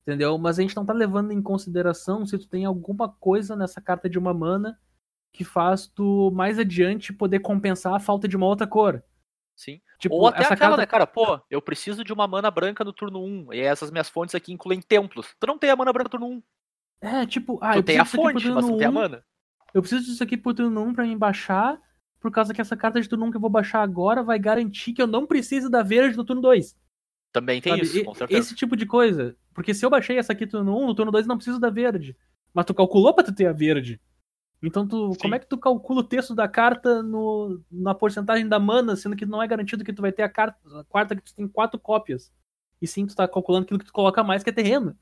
Entendeu? Mas a gente não tá levando em consideração se tu tem alguma coisa nessa carta de uma mana que faz tu mais adiante poder compensar a falta de uma outra cor. Sim. Tipo, Ou até aquela, carta né, cara? Pô, eu preciso de uma mana branca no turno 1. E essas minhas fontes aqui incluem templos. Tu não tem a mana branca no turno 1. É, tipo, ah, tu eu tem a pro fonte, mas não tem a 1, mana. Eu preciso disso aqui pro turno 1 pra me baixar, por causa que essa carta de turno 1 que eu vou baixar agora vai garantir que eu não preciso da verde no turno 2. Também tem sabe? isso, com certeza. Esse tipo de coisa. Porque se eu baixei essa aqui no turno 1, no turno 2 eu não preciso da verde. Mas tu calculou pra tu ter a verde. Então tu, Sim. como é que tu calcula o texto da carta no, na porcentagem da mana, sendo que não é garantido que tu vai ter a, carta, a quarta que tu tem quatro cópias. E sim, tu tá calculando aquilo que tu coloca mais, que é terreno.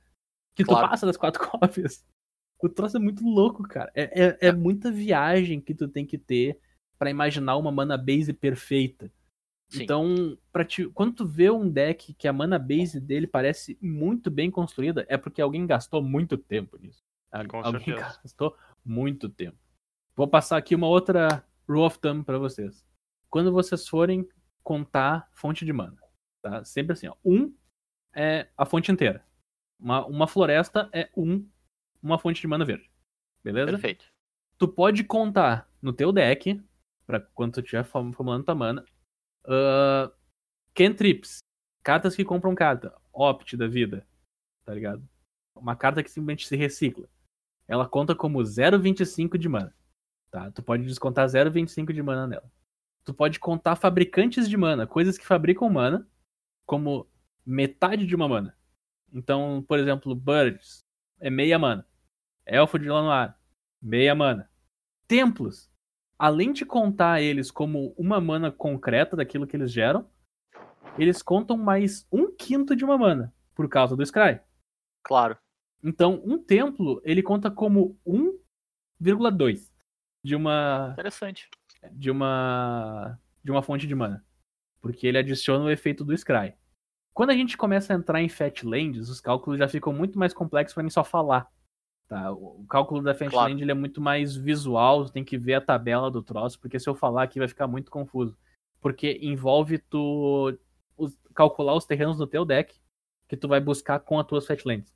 Que Claro. tu passa das quatro cópias. O troço é muito louco, cara. É, é, é muita viagem que tu tem que ter pra imaginar uma mana base perfeita. Sim. Então, pra ti, quando tu vê um deck que a mana base dele parece muito bem construída, é porque alguém gastou muito tempo nisso. Com alguém certeza. gastou muito tempo. Vou passar aqui uma outra rule of thumb pra vocês. Quando vocês forem contar fonte de mana, tá? Sempre assim, ó. Um é a fonte inteira. Uma, uma floresta é um, uma fonte de mana verde. Beleza? Perfeito. tu pode contar no teu deck, pra quando tu estiver form- formulando tua mana, ah, cantrips, cartas que compram carta, opt da vida, tá ligado? Uma carta que simplesmente se recicla. Ela conta como 0,25 de mana, tá? Tu pode descontar 0,25 de mana nela. Tu pode contar fabricantes de mana, coisas que fabricam mana, como metade de uma mana. Então, por exemplo, Birds é meia mana. Elfo de Lanoir, meia mana. Templos, além de contar eles como uma mana concreta daquilo que eles geram, eles contam mais um quinto de uma mana, por causa do Scry. Claro. Então, um templo, ele conta como 1,2 de uma Interessante. de uma de uma fonte de mana, porque ele adiciona o efeito do Scry. Quando a gente começa a entrar em Fatlands, os cálculos já ficam muito mais complexos para mim só falar. Tá? O cálculo da Fatland Claro. ele é muito mais visual, tem que ver a tabela do troço, porque se eu falar aqui vai ficar muito confuso. Porque envolve tu calcular os terrenos do teu deck que tu vai buscar com as tuas Fatlands.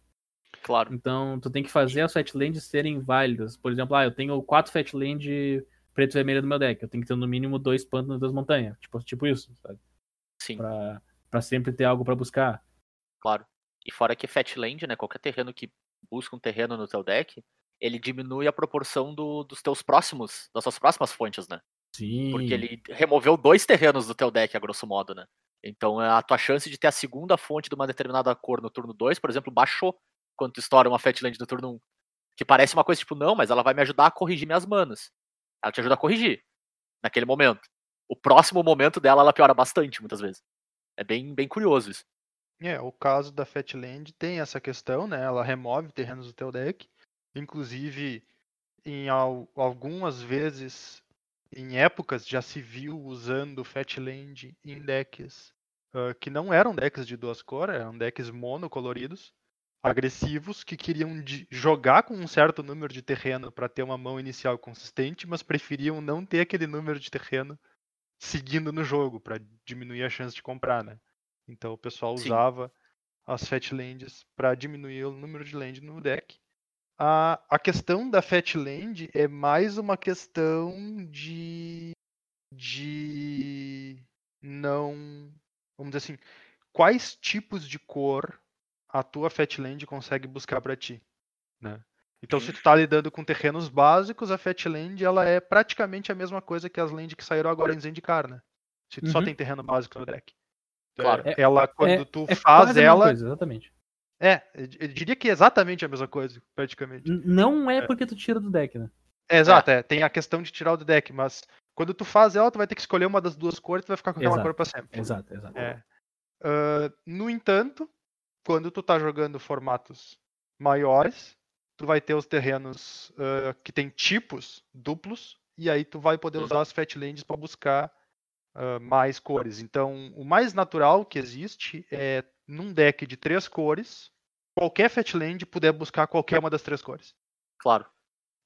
Claro. Então, tu tem que fazer as Fatlands serem válidas. Por exemplo, ah, eu tenho quatro Fatland preto e vermelho no meu deck. Eu tenho que ter no mínimo dois pântanos e duas montanhas. Tipo, tipo isso, sabe? Sim, Pra, pra sempre ter algo pra buscar. claro. E fora que Fatland, né? Qualquer terreno que busca um terreno no teu deck, ele diminui a proporção do- dos teus próximos, das suas próximas fontes, né? Sim. Porque ele removeu dois terrenos do teu deck, a grosso modo, né? Então a tua chance de ter a segunda fonte de uma determinada cor no turno 2, por exemplo, baixou quando tu estoura uma Fatland no turno 1. Que parece uma coisa tipo, não, mas ela vai me ajudar a corrigir minhas manas. Ela te ajuda a corrigir naquele momento. O próximo momento dela, ela piora bastante, muitas vezes. É bem, bem curioso isso. É, o caso da Fatland tem essa questão, né? Ela remove terrenos do teu deck. Inclusive, em al- algumas vezes, em épocas, já se viu usando Fatland em decks ah, que não eram decks de duas cores, eram decks monocoloridos, agressivos que queriam jogar com um certo número de terreno para ter uma mão inicial consistente, mas preferiam não ter aquele número de terreno seguindo no jogo para diminuir a chance de comprar, né? Então o pessoal Sim. usava as Fat Lands para diminuir o número de land no deck. A, a questão da Fat Land é mais uma questão de de não, vamos dizer assim, quais tipos de cor a tua Fatland consegue buscar para ti, né? Então, se tu tá lidando com terrenos básicos, a Fatland ela é praticamente a mesma coisa que as land que saíram agora em Zendikar, né? Se tu só Uhum. tem terreno básico no deck. Claro. É, ela, quando tu É faz quase a mesma ela. coisa, exatamente. É, eu diria que é exatamente a mesma coisa, praticamente. Não é porque tu tira do deck, né? É, exato, é, tem a questão de tirar o do deck, mas quando tu faz ela, tu vai ter que escolher uma das duas cores e tu vai ficar com aquela Exato. cor pra sempre. Exato, exato. É. Ah, no entanto, quando tu tá jogando formatos maiores, tu vai ter os terrenos ah, que tem tipos duplos, e aí tu vai poder usar as Fatlands para buscar ah, mais cores. Então, o mais natural que existe é num deck de três cores, qualquer Fatland puder buscar qualquer uma das três cores. Claro.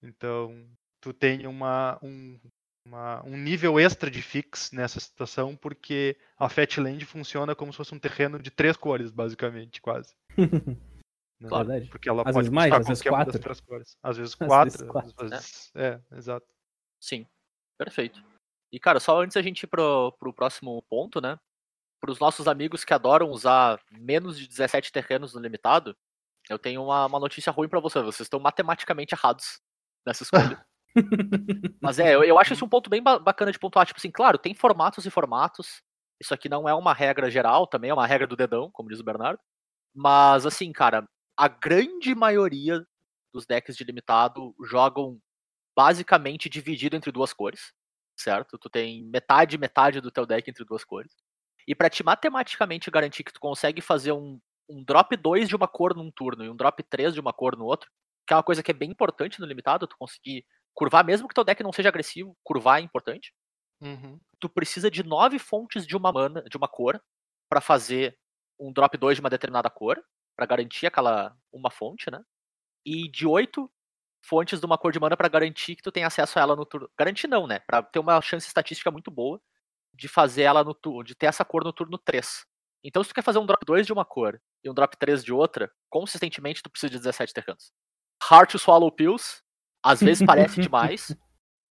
Então, tu tem uma, um, uma- um nível extra de fix nessa situação, porque a Fatland funciona como se fosse um terreno de três cores, basicamente, quase. né? Claro. Verdade. Porque ela Às pode vezes mais, às vezes qualquer uma das quatro. Às vezes Às quatro, vezes às quatro, vezes... É, exato. Sim. Perfeito. E, cara, só antes a gente ir pro, pro próximo ponto, né? Para os nossos amigos que adoram usar menos de 17 terrenos no limitado, eu tenho uma, uma notícia ruim para vocês. Vocês estão matematicamente errados nessa escolha. Mas é, eu, eu acho esse um ponto bem ba- bacana de pontuar. Tipo assim, claro, tem formatos e formatos. Isso aqui não é uma regra geral, também é uma regra do dedão, como diz o Bernardo. Mas, assim, cara, a grande maioria dos decks de limitado jogam basicamente dividido entre duas cores, certo? Tu tem metade, metade do teu deck entre duas cores. E pra te matematicamente garantir que tu consegue fazer um, um drop 2 de uma cor num turno e um drop 3 de uma cor no outro, que é uma coisa que é bem importante no limitado, tu conseguir curvar, mesmo que teu deck não seja agressivo, curvar é importante. Uhum. Tu precisa de nove fontes de uma mana, de uma cor, pra fazer um drop 2 de uma determinada cor, pra garantir aquela uma fonte, né? E de oito fontes de uma cor de mana pra garantir que tu tem acesso a ela no turno. Garantir não, né? Pra ter uma chance estatística muito boa de fazer ela no turno, de ter essa cor no turno 3. Então, se tu quer fazer um drop 2 de uma cor e um drop 3 de outra, consistentemente tu precisa de 17 terrenos. Hard to swallow pills, às vezes parece demais.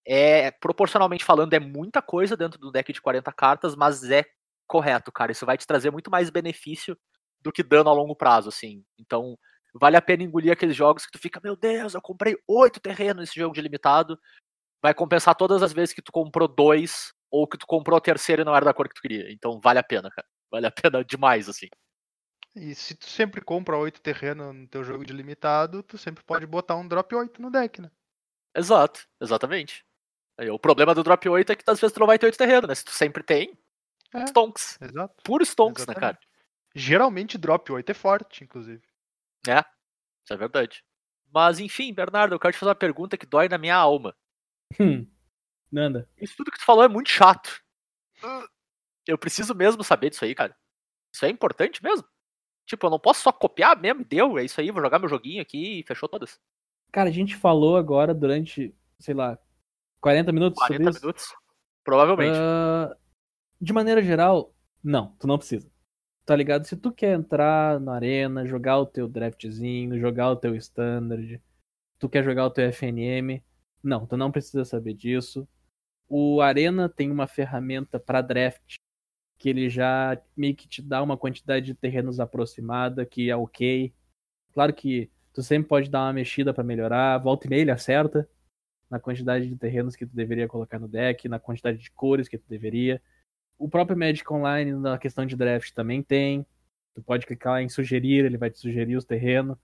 É, proporcionalmente falando, é muita coisa dentro do deck de 40 cartas, mas é correto, cara. Isso vai te trazer muito mais benefício do que dano a longo prazo, assim. Então, vale a pena engolir aqueles jogos que tu fica, meu Deus, eu comprei oito terrenos nesse jogo de limitado. Vai compensar todas as vezes que tu comprou dois, ou que tu comprou o terceiro e não era da cor que tu queria. Então, vale a pena, cara. Vale a pena demais, assim. E se tu sempre compra oito terreno no teu jogo de limitado, tu sempre pode botar um drop 8 no deck, né? Exato, exatamente. Aí, o problema do drop 8 é que às vezes tu não vai ter 8 terreno, né? Se tu sempre tem, É. stonks. Exato. Puro stonks, né, Exatamente. cara? Geralmente drop 8 é forte, inclusive. É, isso é verdade. Mas enfim, Bernardo, eu quero te fazer uma pergunta que dói na minha alma. Hum. Nanda. Isso tudo que tu falou é muito chato. Eu preciso mesmo saber disso aí, cara. Isso é importante mesmo? Tipo, eu não posso só copiar mesmo deu, é isso aí, vou jogar meu joguinho aqui e fechou todas. Cara, a gente falou agora durante, sei lá, 40 minutos 40 sobre isso. minutos? Provavelmente. Ah, de maneira geral, não, tu não precisa. Tá ligado? Se tu quer entrar na arena, jogar o teu draftzinho, jogar o teu standard, tu quer jogar o teu FNM, não, tu não precisa saber disso. O Arena tem uma ferramenta para draft que ele já meio que te dá uma quantidade de terrenos aproximada, que é ok. Claro que tu sempre pode dar uma mexida para melhorar, volta e meia ele acerta na quantidade de terrenos que tu deveria colocar no deck, na quantidade de cores que tu deveria. O próprio Magic Online, na questão de draft, também tem. Tu pode clicar em sugerir, ele vai te sugerir os terrenos.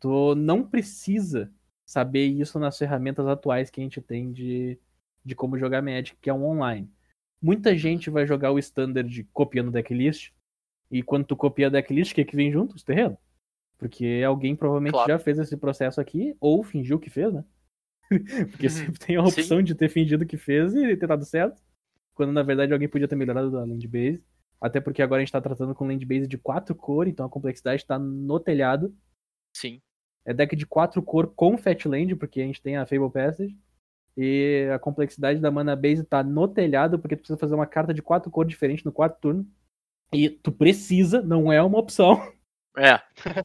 Tu não precisa saber isso nas ferramentas atuais que a gente tem de, de como jogar Magic, que é um online. Muita gente vai jogar o standard copiando decklist. E quando tu copia a decklist, o que, que vem junto? Os terrenos. Porque alguém provavelmente Claro. já fez esse processo aqui, ou fingiu que fez, né? Porque Uhum. sempre tem a opção de ter fingido que fez e ter dado certo. Quando na verdade alguém podia ter melhorado a land base. Até porque agora a gente tá tratando com land base de quatro cores, então a complexidade tá no telhado. Sim. É deck de quatro cor com Fatland, porque a gente tem a Fable Passage. E a complexidade da mana base tá no telhado, porque tu precisa fazer uma carta de quatro cores diferente no quarto turno. E tu precisa, não é uma opção. É.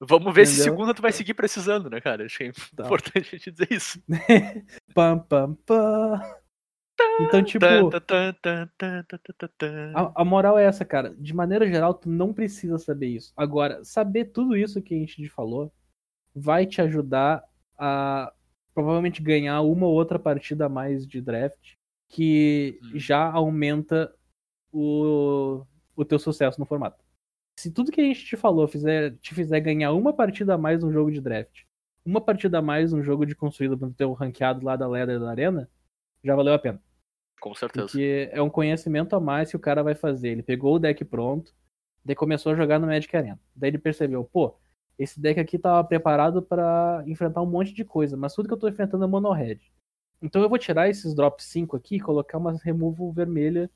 Vamos ver se Entendeu? segunda tu vai seguir precisando, né, cara? Achei Tá. importante a gente dizer isso. Pam, pam, pam. Então, tipo, a, a moral é essa, cara. De maneira geral, tu não precisa saber isso. Agora, saber tudo isso que a gente te falou vai te ajudar a provavelmente ganhar uma ou outra partida a mais de draft que Hum. já aumenta o, o teu sucesso no formato. Se tudo que a gente te falou fizer, te fizer ganhar uma partida a mais num jogo de draft, uma partida a mais num jogo de construído no teu ranqueado lá da ladder da arena, já valeu a pena. Com certeza. Porque é um conhecimento a mais que o cara vai fazer. Ele pegou o deck pronto, daí começou a jogar no Magic Arena. Daí ele percebeu, pô, esse deck aqui tava preparado pra enfrentar um monte de coisa, mas tudo que eu tô enfrentando é mono red. Então eu vou tirar esses drop 5 aqui e colocar uma removal vermelha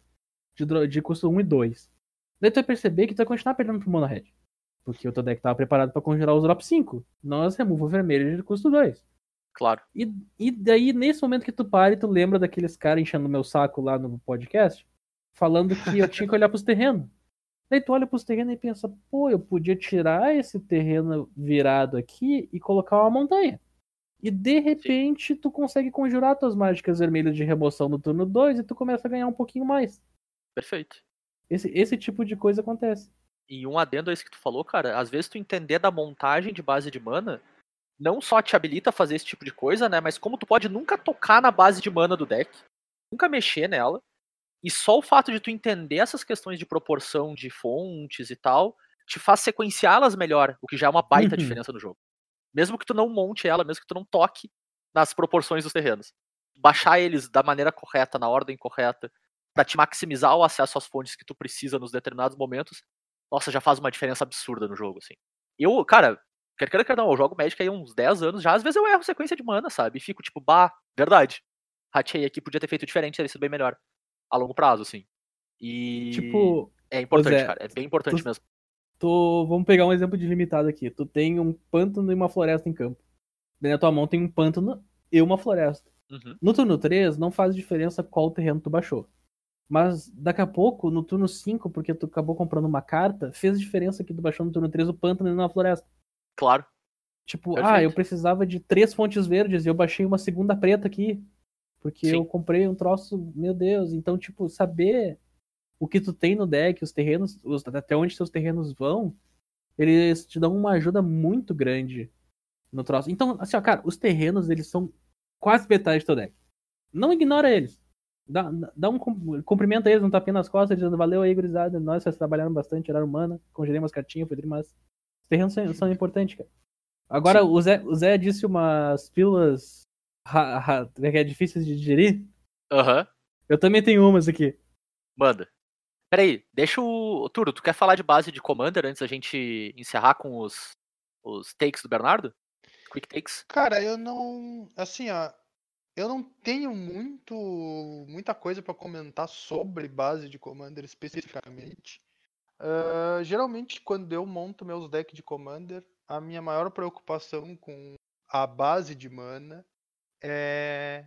de, de custo 1 e 2. Daí tu vai perceber que tu vai continuar perdendo pro mono red. Porque o teu deck tava preparado pra conjurar os drop 5, não as removal vermelhas de custo 2. Claro. E, e daí, nesse momento que tu para e tu lembra daqueles caras enchendo meu saco lá no podcast, falando que eu tinha que olhar pros terrenos. Daí tu olha pros terrenos e pensa, pô, eu podia tirar esse terreno virado aqui e colocar uma montanha. E de repente tu consegue conjurar tuas mágicas vermelhas de remoção no turno 2 e tu começa a ganhar um pouquinho mais. Perfeito. Esse, esse tipo de coisa acontece. E um adendo a isso que tu falou, cara, às vezes tu entender da montagem de base de mana não só te habilita a fazer esse tipo de coisa, né? Mas como tu pode nunca tocar na base de mana do deck, nunca mexer nela, e só o fato de tu entender essas questões de proporção de fontes e tal, te faz sequenciá-las melhor, o que já é uma baita Uhum. diferença no jogo. Mesmo que tu não monte ela, mesmo que tu não toque nas proporções dos terrenos. Baixar eles da maneira correta, na ordem correta, pra te maximizar o acesso às fontes que tu precisa nos determinados momentos, nossa, já faz uma diferença absurda no jogo, assim. Eu, cara, quer queira, quer não, eu jogo Magic aí uns 10 anos já, às vezes eu erro sequência de mana, sabe? E fico tipo, bah, verdade. Ratei aqui, podia ter feito diferente, teria sido bem melhor. A longo prazo, assim. E. Tipo, É importante, Zé, cara. É bem importante tu- mesmo. tu, vamos pegar um exemplo de limitado aqui. Tu tem um pântano e uma floresta em campo. Daí na tua mão tem um pântano e uma floresta. Uhum. No turno 3, não faz diferença qual terreno tu baixou. Mas daqui a pouco, no turno 5, porque tu acabou comprando uma carta, fez diferença que tu baixou no turno 3 o pântano e não a floresta. Claro. Tipo, Perfeito. ah, eu precisava de três fontes verdes e eu baixei uma segunda preta aqui. Porque Sim. eu comprei um troço, meu Deus. Então, tipo, saber o que tu tem no deck, os terrenos, os- até onde seus terrenos vão, eles te dão uma ajuda muito grande no troço. Então, assim, ó, cara, os terrenos, eles são quase metade do teu deck. Não ignora eles. Dá, dá um cum- cumprimento a eles, um tapinha nas costas, dizendo valeu aí, gurizada. Nós vocês trabalharam bastante, tiraram mana, congelei umas cartinhas, foi. Os terrenos são, são importantes, cara. Agora, o Zé, o Zé disse umas pílulas é que é difíceis de digerir. Aham. Eu também tenho umas aqui. Manda. Peraí, deixa o. Turo, tu quer falar de base de Commander antes da gente encerrar com os, os takes do Bernardo? Quick takes? Cara, eu não. Assim, ó. Eu não tenho muito, muita coisa pra comentar sobre base de Commander especificamente. Ah, geralmente, quando eu monto meus decks de Commander, a minha maior preocupação com a base de mana é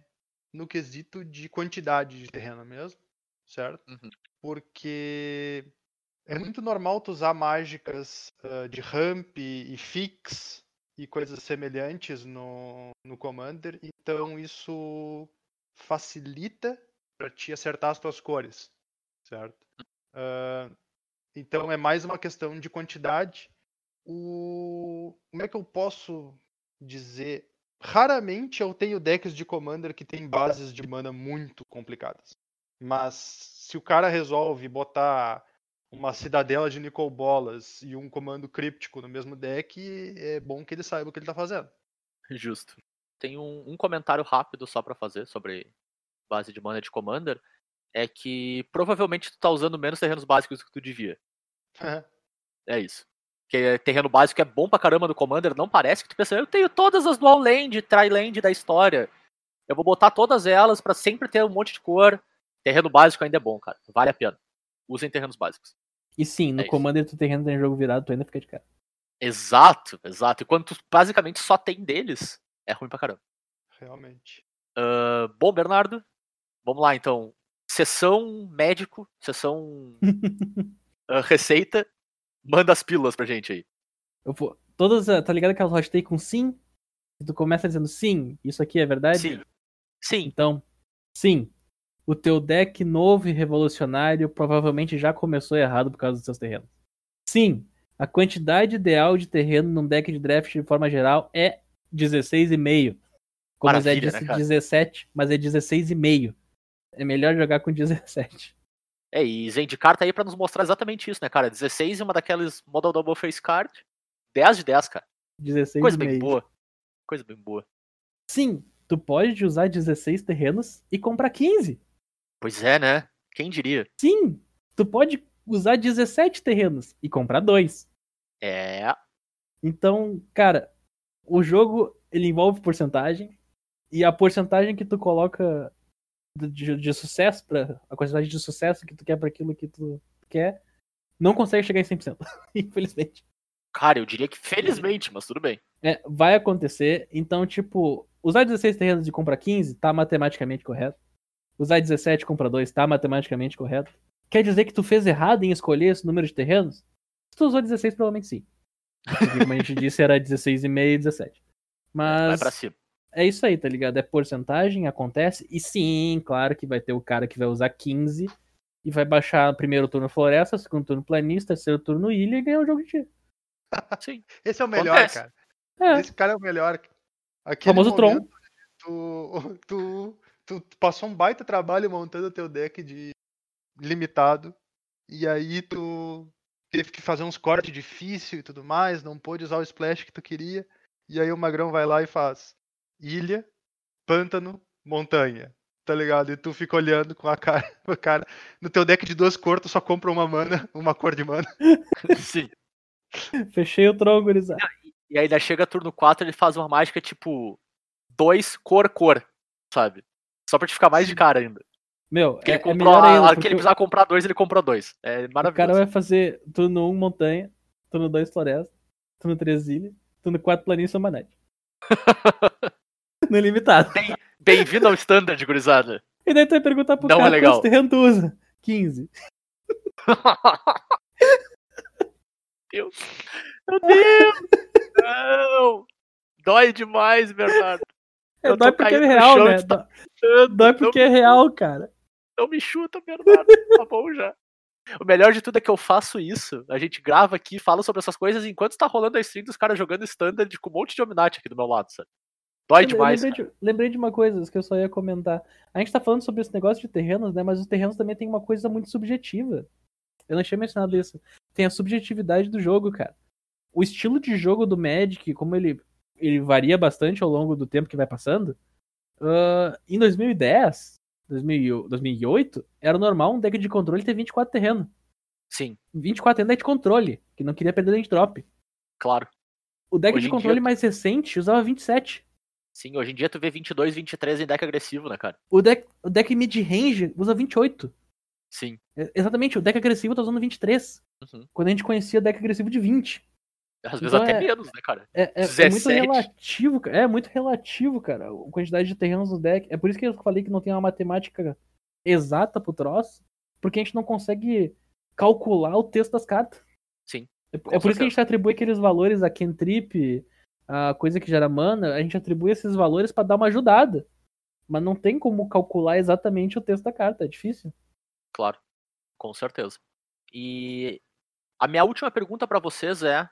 no quesito de quantidade de terreno mesmo, certo? Uhum. Porque é muito normal tu usar mágicas ah, de ramp e fix e coisas semelhantes no, no Commander, então isso facilita para te acertar as tuas cores, certo? Ah, então é mais uma questão de quantidade. O... Como é que eu posso dizer? Raramente eu tenho decks de Commander que tem bases de mana muito complicadas. Mas se o cara resolve botar uma cidadela de Nicol Bolas e um comando críptico no mesmo deck, é bom que ele saiba o que ele tá fazendo. Justo. Tem um, um comentário rápido só pra fazer sobre base de mana de Commander. É que provavelmente tu tá usando menos terrenos básicos do que tu devia. É isso. Porque terreno básico é bom pra caramba no Commander, não parece que tu pensa, eu tenho todas as dual land, tri land da história. Eu vou botar todas elas pra sempre ter um monte de cor. Terreno básico ainda é bom, cara. Vale a pena. Usem terrenos básicos. E sim, no É isso. Commander tu terreno tem jogo virado, tu ainda fica de cara. Exato, exato. E quando tu basicamente só tem deles, é ruim pra caramba. Realmente. Ah, bom, Bernardo, vamos lá então. Sessão médico, sessão ah, receita, manda as pílulas pra gente aí. Eu vou- todas, ah, tá ligado aquelas hot take com sim? Tu começa dizendo sim, isso aqui é verdade? Sim. Sim, Então, sim. O teu deck novo e revolucionário provavelmente já começou errado por causa dos seus terrenos. Sim, a quantidade ideal de terreno num deck de draft de forma geral é 16,5. Como Maravilha, né, disse, cara? 17, mas é 16,5. É melhor jogar com 17. É, e Zendikar tá aí pra nos mostrar exatamente isso, né, cara? 16 e uma daquelas Model Double Face Card. 10 de 10, cara. 16 Coisa bem meio. boa. Coisa bem boa. Sim, tu pode usar 16 terrenos e comprar 15. Pois é, né? Quem diria? Sim, tu pode usar 17 terrenos e comprar dois. É. Então, cara, o jogo ele envolve porcentagem e a porcentagem que tu coloca de, de- de sucesso para a quantidade de sucesso que tu quer para aquilo que tu quer não consegue chegar em 100%, infelizmente. Cara, eu diria que felizmente, mas tudo bem. É, vai acontecer, então tipo, usar 16 terrenos e comprar 15 tá matematicamente correto. Usar 17 e comprar 2 tá matematicamente correto. Quer dizer que tu fez errado em escolher esse número de terrenos? Se tu usou 16, provavelmente sim. Porque, como a gente disse, era 16,5 e 17. Vai Mas pra cima. É isso aí, tá ligado? É porcentagem, acontece. E sim, claro que vai ter o cara que vai usar 15 e vai baixar primeiro turno floresta, segundo turno planista, terceiro turno ilha e ganhar o jogo de tiro. Sim. Esse é o melhor, Acontece. cara. É, Esse cara é o melhor. Aquele famoso Tron. momento Tu, tu, tu passou um baita trabalho montando o teu deck de limitado. E aí tu teve que fazer uns cortes difíceis e tudo mais, não pôde usar o splash que tu queria. E aí o Magrão vai lá e faz ilha, pântano, montanha. Tá ligado? E tu fica olhando com a cara, com a cara. No teu deck de duas cores, tu só compra uma mana, uma cor de mana. Sim. fechei o tronco, gurizada. E aí, daí chega turno 4, ele faz uma mágica tipo 2 cor cor, sabe? Só pra te ficar mais de cara ainda. Meu, Porque é, ele é comprou melhor a, ainda, porque ele precisava comprar dois, ele comprou dois. É o cara maravilhoso. vai fazer turno 1 montanha, turno 2 floresta, turno 3 ilha, turno 4 planície manete. No limitado. Bem-vindo ao standard, gurizada. E daí tu vai perguntar pro Não é cara legal. quantos terrenos tu usa. 15. Deus. Meu Deus! Não! Dói demais, Bernardo. É, Eu dói porque é real, chão né? Chutando. Dói porque é real, cara. Não me chuta, Bernardo. Tá bom já. O melhor de tudo é que eu faço isso. A gente grava aqui, fala sobre essas coisas enquanto tá rolando a stream dos caras jogando standard com um monte de Dominati aqui do meu lado, sabe? Dói demais. lembrei, de, lembrei de uma coisa que eu só ia comentar. A gente tá falando sobre esse negócio de terrenos, né? Mas os terrenos também tem uma coisa muito subjetiva. Eu não tinha mencionado isso. Tem a subjetividade do jogo, cara. O estilo de jogo do Magic, como ele, ele varia bastante ao longo do tempo que vai passando. ah, em 2010, 2000 2008, era normal um deck de controle ter 24 terrenos. Sim, 24 terrenos é de controle, que não queria perder land drop. claro. O deck Hoje de em dia- controle mais recente usava 27. Sim, hoje em dia tu vê 22, 23 em deck agressivo, né, cara? O deck, o deck mid-range usa 28. Sim. É, Exatamente, o deck agressivo tá usando 23. Uhum. Quando a gente conhecia deck agressivo de 20. Às vezes Então até é- menos, né, cara? É, é- é 17. muito relativo, cara. É muito relativo, cara. A quantidade de terrenos no deck. É por isso que eu falei que não tem uma matemática exata pro troço. Porque a gente não consegue calcular o texto das cartas. Sim, É, é por isso que a gente atribui aqueles valores a Kentrip, a coisa que gera mana. A gente atribui esses valores pra dar uma ajudada. Mas não tem como calcular exatamente o texto da carta. É difícil. Claro, com certeza. E a minha última pergunta pra vocês é,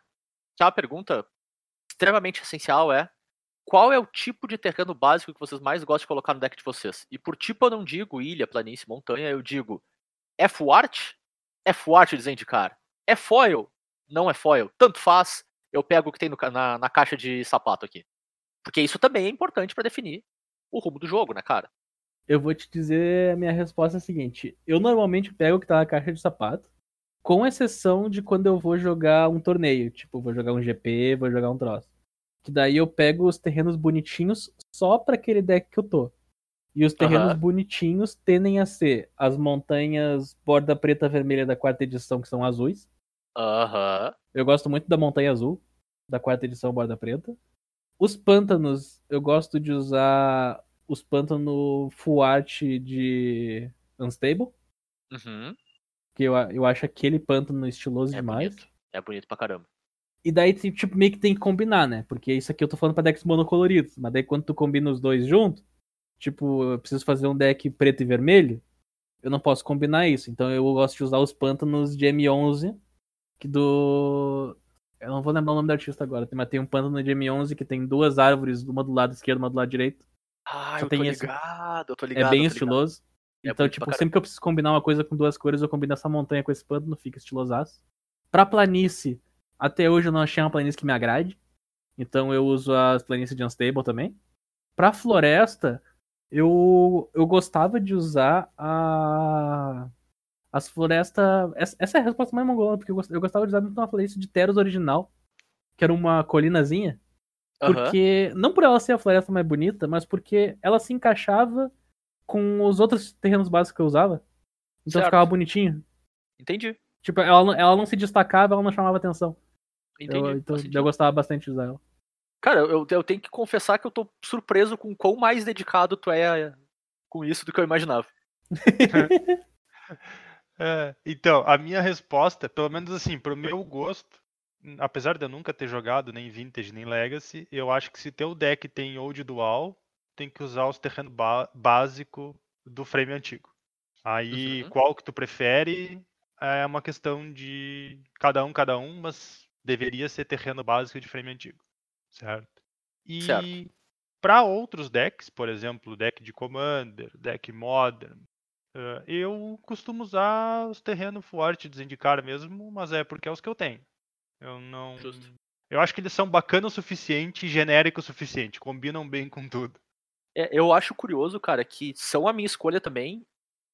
que é uma pergunta extremamente essencial, é qual é o tipo de terreno básico que vocês mais gostam de colocar no deck de vocês? E por tipo eu não digo ilha, planície, montanha, eu digo é full art? É full art de Zendikar? É foil? Não é foil? Tanto faz, eu pego o que tem no na, na caixa de sapato aqui. Porque isso também é importante pra definir o rumo do jogo, né, cara? Eu vou te dizer a minha resposta é a seguinte. Eu normalmente pego o que tá na caixa de sapato, com exceção de quando eu vou jogar um torneio. Tipo, vou jogar um GP, vou jogar um troço. Que daí eu pego os terrenos bonitinhos só pra aquele deck que eu tô. E os terrenos Aham. bonitinhos tendem a ser as montanhas borda preta vermelha da quarta edição, que são azuis. Aham. Eu gosto muito da montanha azul. da quarta edição Borda Preta. Os pântanos, eu gosto de usar os pântanos full art de Unstable, Uhum. que eu, eu acho aquele pântano estiloso É demais. bonito. É bonito pra caramba. E daí, ti- tipo, meio que tem que combinar, né? Porque isso aqui eu tô falando pra decks monocoloridos. Mas daí quando tu combina os dois junto, tipo, eu preciso fazer um deck preto e vermelho, eu não posso combinar isso. Então eu gosto de usar os pântanos de M11, que do... Eu não vou lembrar o nome do artista agora, mas tem um pântano de M11 que tem duas árvores, uma do lado esquerdo, uma do lado direito. Ah, Só eu tem tô esse. ligado, eu tô ligado. é bem estiloso. É então, tipo, sempre que eu preciso combinar uma coisa com duas cores, eu combino essa montanha com esse pântano, fica estilosaço. Pra planície, até hoje eu não achei uma planície que me agrade. Então eu uso as planícies de Unstable também. Pra floresta, eu, eu gostava de usar a. As florestas. Essa, essa é a resposta mais mongolona, porque eu gos- eu gostava de usar muito uma floresta de Teros original, que era uma colinazinha. Aham. Porque. Não por ela ser a floresta mais bonita, mas porque ela se encaixava com os outros terrenos básicos que eu usava. Então Certo. ficava bonitinho. Entendi. Tipo, ela, não- ela não se destacava, ela não chamava atenção. Entendi. Eu, então eu gostava bastante de usar ela. Cara, eu, eu tenho que confessar que eu tô surpreso com quão mais dedicado tu é com isso do que eu imaginava. É, então, a minha resposta, pelo menos assim, pro meu gosto, apesar de eu nunca ter jogado nem Vintage nem Legacy, eu acho que se teu deck tem Old Dual, tem que usar os terrenos ba básico do frame antigo. Aí, Uhum. qual que tu prefere é uma questão de cada um, cada um, mas deveria ser terreno básico de frame antigo, certo? E para outros decks, por exemplo, deck de Commander, deck Modern, eu costumo usar os terrenos forte de Zendikar mesmo, mas é porque é os que eu tenho. Eu não. Justo. Eu acho que eles são bacanas o suficiente e genérico o suficiente, combinam bem com tudo. É, eu acho curioso, cara, que são a minha escolha também.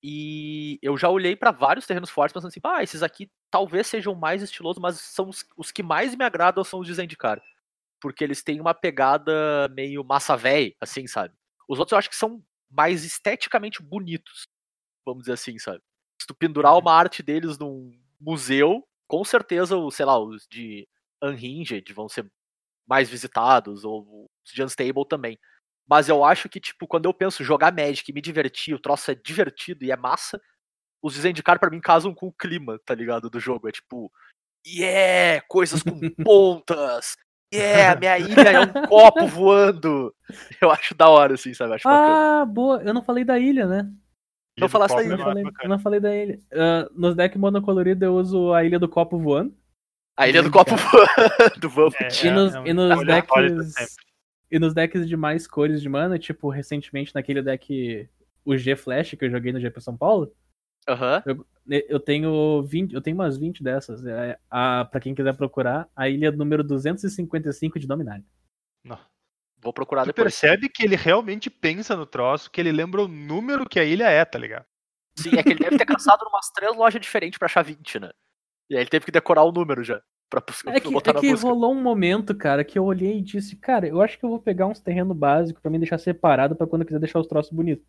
E eu já olhei pra vários terrenos fortes pensando assim, ah, esses aqui talvez sejam mais estilosos, mas são os, os que mais me agradam são os de Zendikar. Porque eles têm uma pegada meio massa véi, assim, sabe? Os outros eu acho que são mais esteticamente bonitos, vamos dizer assim, sabe? Se tu pendurar uma arte deles num museu, com certeza, os, sei lá, os de Unhinged vão ser mais visitados, ou os de Unstable também. Mas eu acho que, tipo, quando eu penso jogar Magic e me divertir, o troço é divertido e é massa, os de Zendikar pra mim casam com o clima, tá ligado? Do jogo. É tipo, yeah, coisas com pontas, yeah, minha ilha é um copo voando. Eu acho da hora, assim, sabe? Acho bacana. Ah, boa. Eu não falei da ilha, né? Não falasse não é falei, bacana. não falei da ilha. Ah, nos decks monocoloridos eu uso a ilha do copo voando. A ilha do Zendikar. copo voando, vamos. É, E nos, é e nos aleatório decks. E nos decks de mais cores de mana, tipo, recentemente naquele deck, o G Flash que eu joguei no GP São Paulo, Aham. eu, eu tenho 20, eu tenho umas 20 dessas. É, a, pra quem quiser procurar, a ilha número 255 de Dominário. Vou procurar Tu depois. percebe que ele realmente pensa no troço, que ele lembra o número que a ilha é, tá ligado? Sim, é que ele deve ter caçado em umas três lojas diferentes pra achar 20, né? E aí ele teve que decorar o número já. Pra É que, botar é na que rolou um momento, cara, que eu olhei e disse, cara, eu acho que eu vou pegar uns terrenos básicos pra me deixar separado pra quando eu quiser deixar os troços bonitos.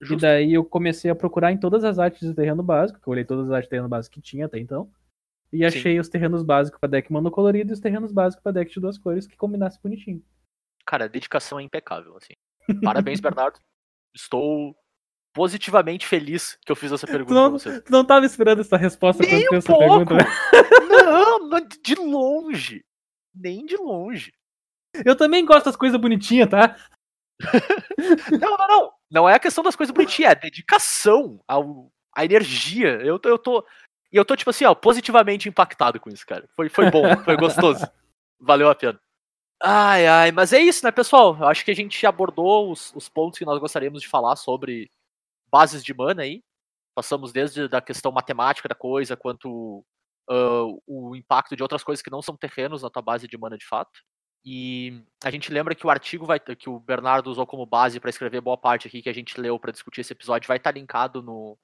E Justo. daí eu comecei a procurar em todas as artes de terreno básico, que eu olhei todas as artes de terreno básico que tinha até então. E achei os terrenos básicos pra deck monocolorido e os terrenos básicos pra deck de duas cores que combinasse bonitinho. Cara, a dedicação é impecável, assim. Parabéns, Bernardo. Estou positivamente feliz que eu fiz essa pergunta não- pra você. Tu não tava esperando essa resposta Nem quando um essa pergunta, né? Não, de longe. Nem de longe. Eu também gosto das coisas bonitinhas, tá? Não, não, não. Não é a questão das coisas bonitinhas, é a dedicação, ao, a energia. Eu, tô- eu tô. E eu tô, tipo assim, ó, positivamente impactado com isso, cara. Foi, foi bom, foi gostoso. Valeu a pena. Ai, ai, mas é isso, né, pessoal? Eu acho que a gente abordou os, os pontos que nós gostaríamos de falar sobre bases de mana aí. Passamos desde da questão matemática da coisa, quanto ah, o impacto de outras coisas que não são terrenos na tua base de mana de fato. E a gente lembra que o artigo vai que o Bernardo usou como base para escrever boa parte aqui que a gente leu para discutir esse episódio vai estar linkado no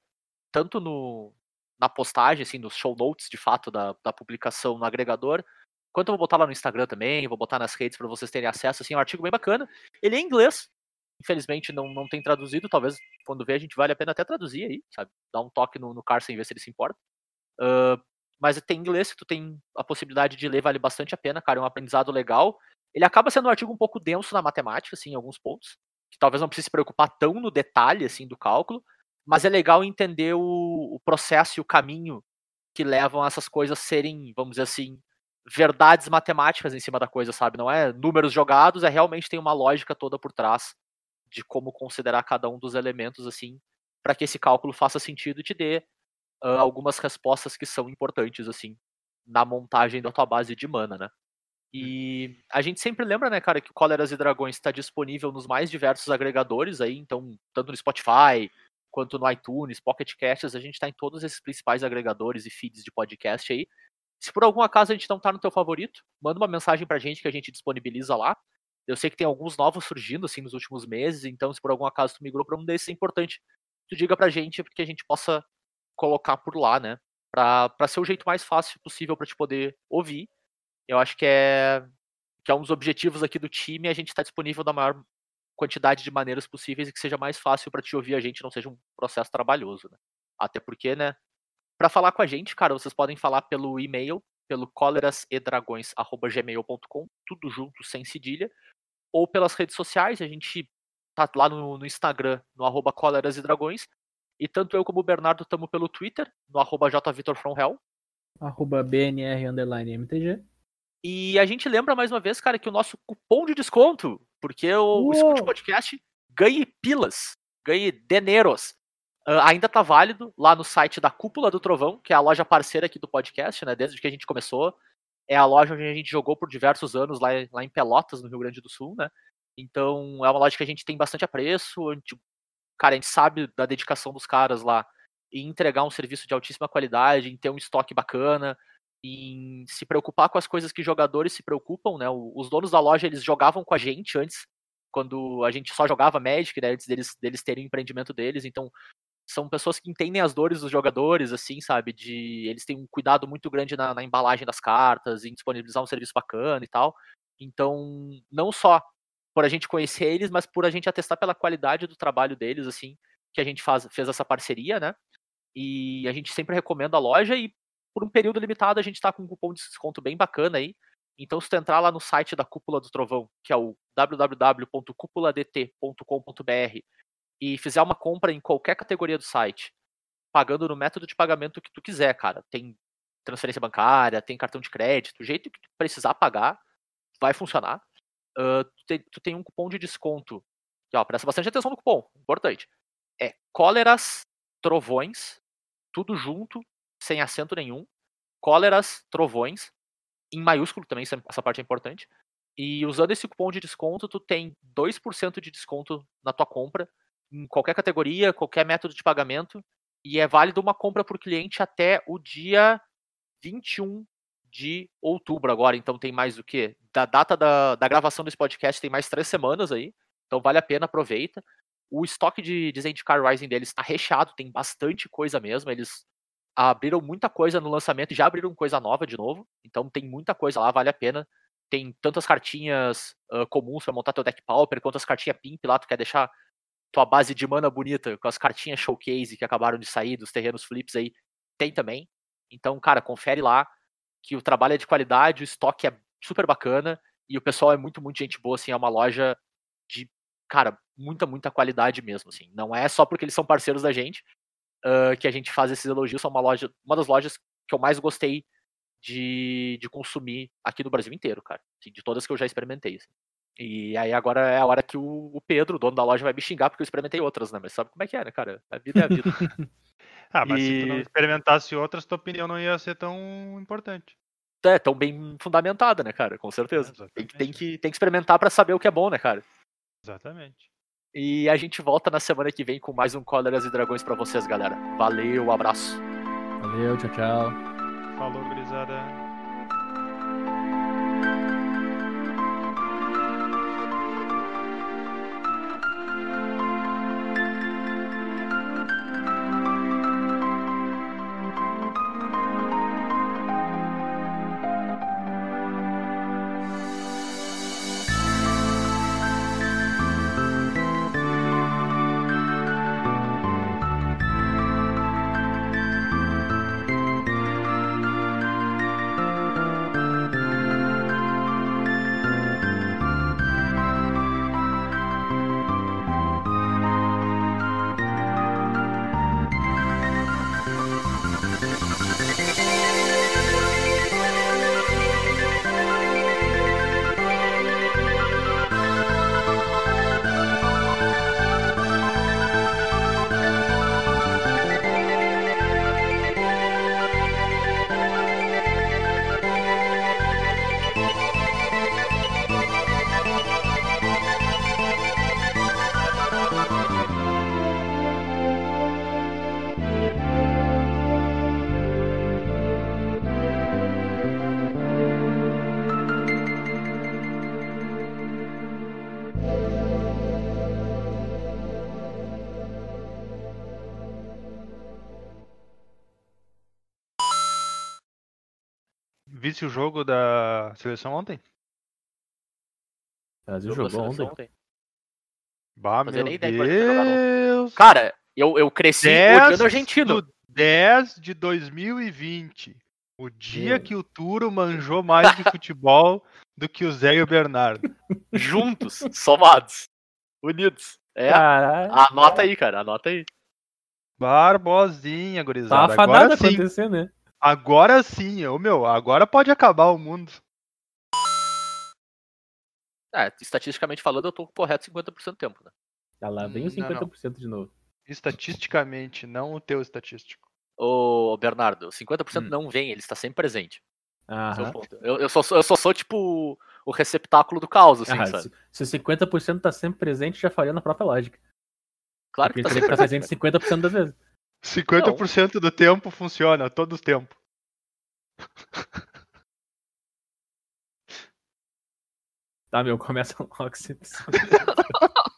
tanto no na postagem, assim, nos show notes de fato da, da publicação no agregador, quanto eu vou botar lá no Instagram também, vou botar nas redes para vocês terem acesso, assim, é um artigo bem bacana. Ele é em inglês, infelizmente não, não tem traduzido, talvez quando ver a gente vale a pena até traduzir aí, sabe? Dar um toque no, no Carson e ver se ele se importa. Ah, mas tem inglês, tu tem a possibilidade de ler, vale bastante a pena, cara, é um aprendizado legal. Ele acaba sendo um artigo um pouco denso na matemática, assim, em alguns pontos, que talvez não precise se preocupar tão no detalhe, assim, do cálculo, mas é legal entender o, o processo e o caminho que levam essas coisas a serem, vamos dizer assim, verdades matemáticas em cima da coisa, sabe? Não é números jogados, é realmente tem uma lógica toda por trás de como considerar cada um dos elementos, assim, para que esse cálculo faça sentido e te dê uh, algumas respostas que são importantes, assim, na montagem da tua base de mana, né? E a gente sempre lembra, né, cara, que o Cóleras e Dragões está disponível nos mais diversos agregadores aí, então, tanto no Spotify, quanto no iTunes, Pocket Casts, a gente está em todos esses principais agregadores e feeds de podcast aí. Se por algum acaso a gente não está no teu favorito, manda uma mensagem pra gente que a gente disponibiliza lá. Eu sei que tem alguns novos surgindo, assim, nos últimos meses, então se por algum acaso tu migrou para um desses, é importante tu diga pra gente, porque a gente possa colocar por lá, né? Pra, pra ser o jeito mais fácil possível para te poder ouvir. Eu acho que é, que é um dos objetivos aqui do time, a gente está disponível da maior quantidade de maneiras possíveis e que seja mais fácil para te ouvir a gente, não seja um processo trabalhoso, né? Até porque, né? Para falar com a gente, cara, vocês podem falar pelo e-mail, pelo colerasedragões@gmail.com, tudo junto sem cedilha, ou pelas redes sociais, a gente tá lá no, no Instagram, no arroba Cóleras e Dragões. E tanto eu como o Bernardo estamos pelo Twitter, no arroba jvitorfromhell. Arroba BNR underline MTG. E a gente lembra mais uma vez, cara, que o nosso cupom de desconto, porque o Uou. Escute Podcast ganhe pilas, ganhe deneros, uh, ainda tá válido lá no site da Cúpula do Trovão, que é a loja parceira aqui do podcast, né? Desde que a gente começou. É a loja onde a gente jogou por diversos anos lá, lá em Pelotas, no Rio Grande do Sul, né? Então é uma loja que a gente tem bastante apreço. A gente, cara, a gente sabe da dedicação dos caras lá em entregar um serviço de altíssima qualidade, em ter um estoque bacana, em se preocupar com as coisas que jogadores se preocupam, né? Os donos da loja eles jogavam com a gente antes, quando a gente só jogava Magic, né? Antes deles, deles terem o empreendimento deles. Então são pessoas que entendem as dores dos jogadores, assim, sabe? De eles têm um cuidado muito grande na, na embalagem das cartas, em disponibilizar um serviço bacana e tal. Então, não só por a gente conhecer eles, mas por a gente atestar pela qualidade do trabalho deles, assim, que a gente faz, fez essa parceria, né? E a gente sempre recomenda a loja e por um período limitado a gente tá com um cupom de desconto bem bacana aí. Então, se tu entrar lá no site da Cúpula do Trovão, que é o www.cúpuladt.com.br e fizer uma compra em qualquer categoria do site, pagando no método de pagamento que tu quiser, cara. Tem transferência bancária, tem cartão de crédito, o jeito que tu precisar pagar, vai funcionar. Uh, tu, tem, tu, tem, um cupom de desconto. Que, ó, presta bastante atenção no cupom, importante. É cóleras trovões, tudo junto, sem acento nenhum. Cóleras trovões, em maiúsculo também, essa parte é importante. E usando esse cupom de desconto, tu tem 2% de desconto na tua compra, em qualquer categoria, qualquer método de pagamento. E é válido uma compra por cliente até o dia 21 de outubro agora. Então tem mais o que? Da data da, da gravação desse podcast tem mais três semanas aí. Então vale a pena, aproveita. O estoque de, Zendikar Rising deles está recheado, tem bastante coisa mesmo. Eles abriram muita coisa no lançamento já abriram coisa nova de novo. Então tem muita coisa lá, vale a pena. Tem tantas cartinhas uh, comuns para montar teu deck pauper, quanto as cartinhas pimp lá, tu quer deixar tua base de mana bonita, com as cartinhas showcase que acabaram de sair dos terrenos flips aí, tem também. Então, cara, confere lá que o trabalho é de qualidade, o estoque é super bacana e o pessoal é muito, muito gente boa, assim, é uma loja de, cara, muita, muita qualidade mesmo, assim. Não é só porque eles são parceiros da gente uh, que a gente faz esses elogios, são uma loja, uma das lojas que eu mais gostei de, de consumir aqui no Brasil inteiro, cara. Assim, de todas que eu já experimentei, assim. E aí agora é a hora que o, o Pedro, o dono da loja, vai me xingar porque eu experimentei outras, né? Mas sabe como é que é, né, cara? A vida é a vida. ah, mas e... se tu não experimentasse outras, tua opinião não ia ser tão importante. É, tão bem fundamentada, né, cara? Com certeza. Tem que, tem, que, tem que experimentar pra saber o que é bom, né, cara? Exatamente. E a gente volta na semana que vem com mais um Cóleras e Dragões pra vocês, galera. Valeu, abraço. Valeu, tchau, tchau. Falou, gurizada. Visse o jogo da seleção ontem? O Brasil Jogou a jogou ontem. ontem. Bah, meu nem ideia. Deus! Cara, eu, eu cresci 10 odiando o argentino. do 10 de 2020. O dia Meu. que o Turo manjou mais de futebol do que o Zé e o Bernardo. Juntos, somados, unidos. É, Caralho. anota aí, cara, anota aí. Barbosinha, Tá gurizada. fadado Agora a sim, acontecer, né? Agora sim. Ô, meu, agora pode acabar o mundo. É, estatisticamente falando, eu tô correto 50% do tempo, né? Ah, lá vem os Não, não. 50% de novo. Estatisticamente, não o teu estatístico. Ô, Bernardo, 50% Hum. não vem, ele está sempre presente. É o Aham. ponto. Eu, eu, só, sou- eu só sou, tipo, o receptáculo do caos, assim, Ah, sabe? se, se 50% tá sempre presente, já faria na própria lógica. Claro Porque que tá sempre estar presente 50% das vezes. 50% do tempo funciona, todo o tempo. Tá, meu, começa logo. Você precisa-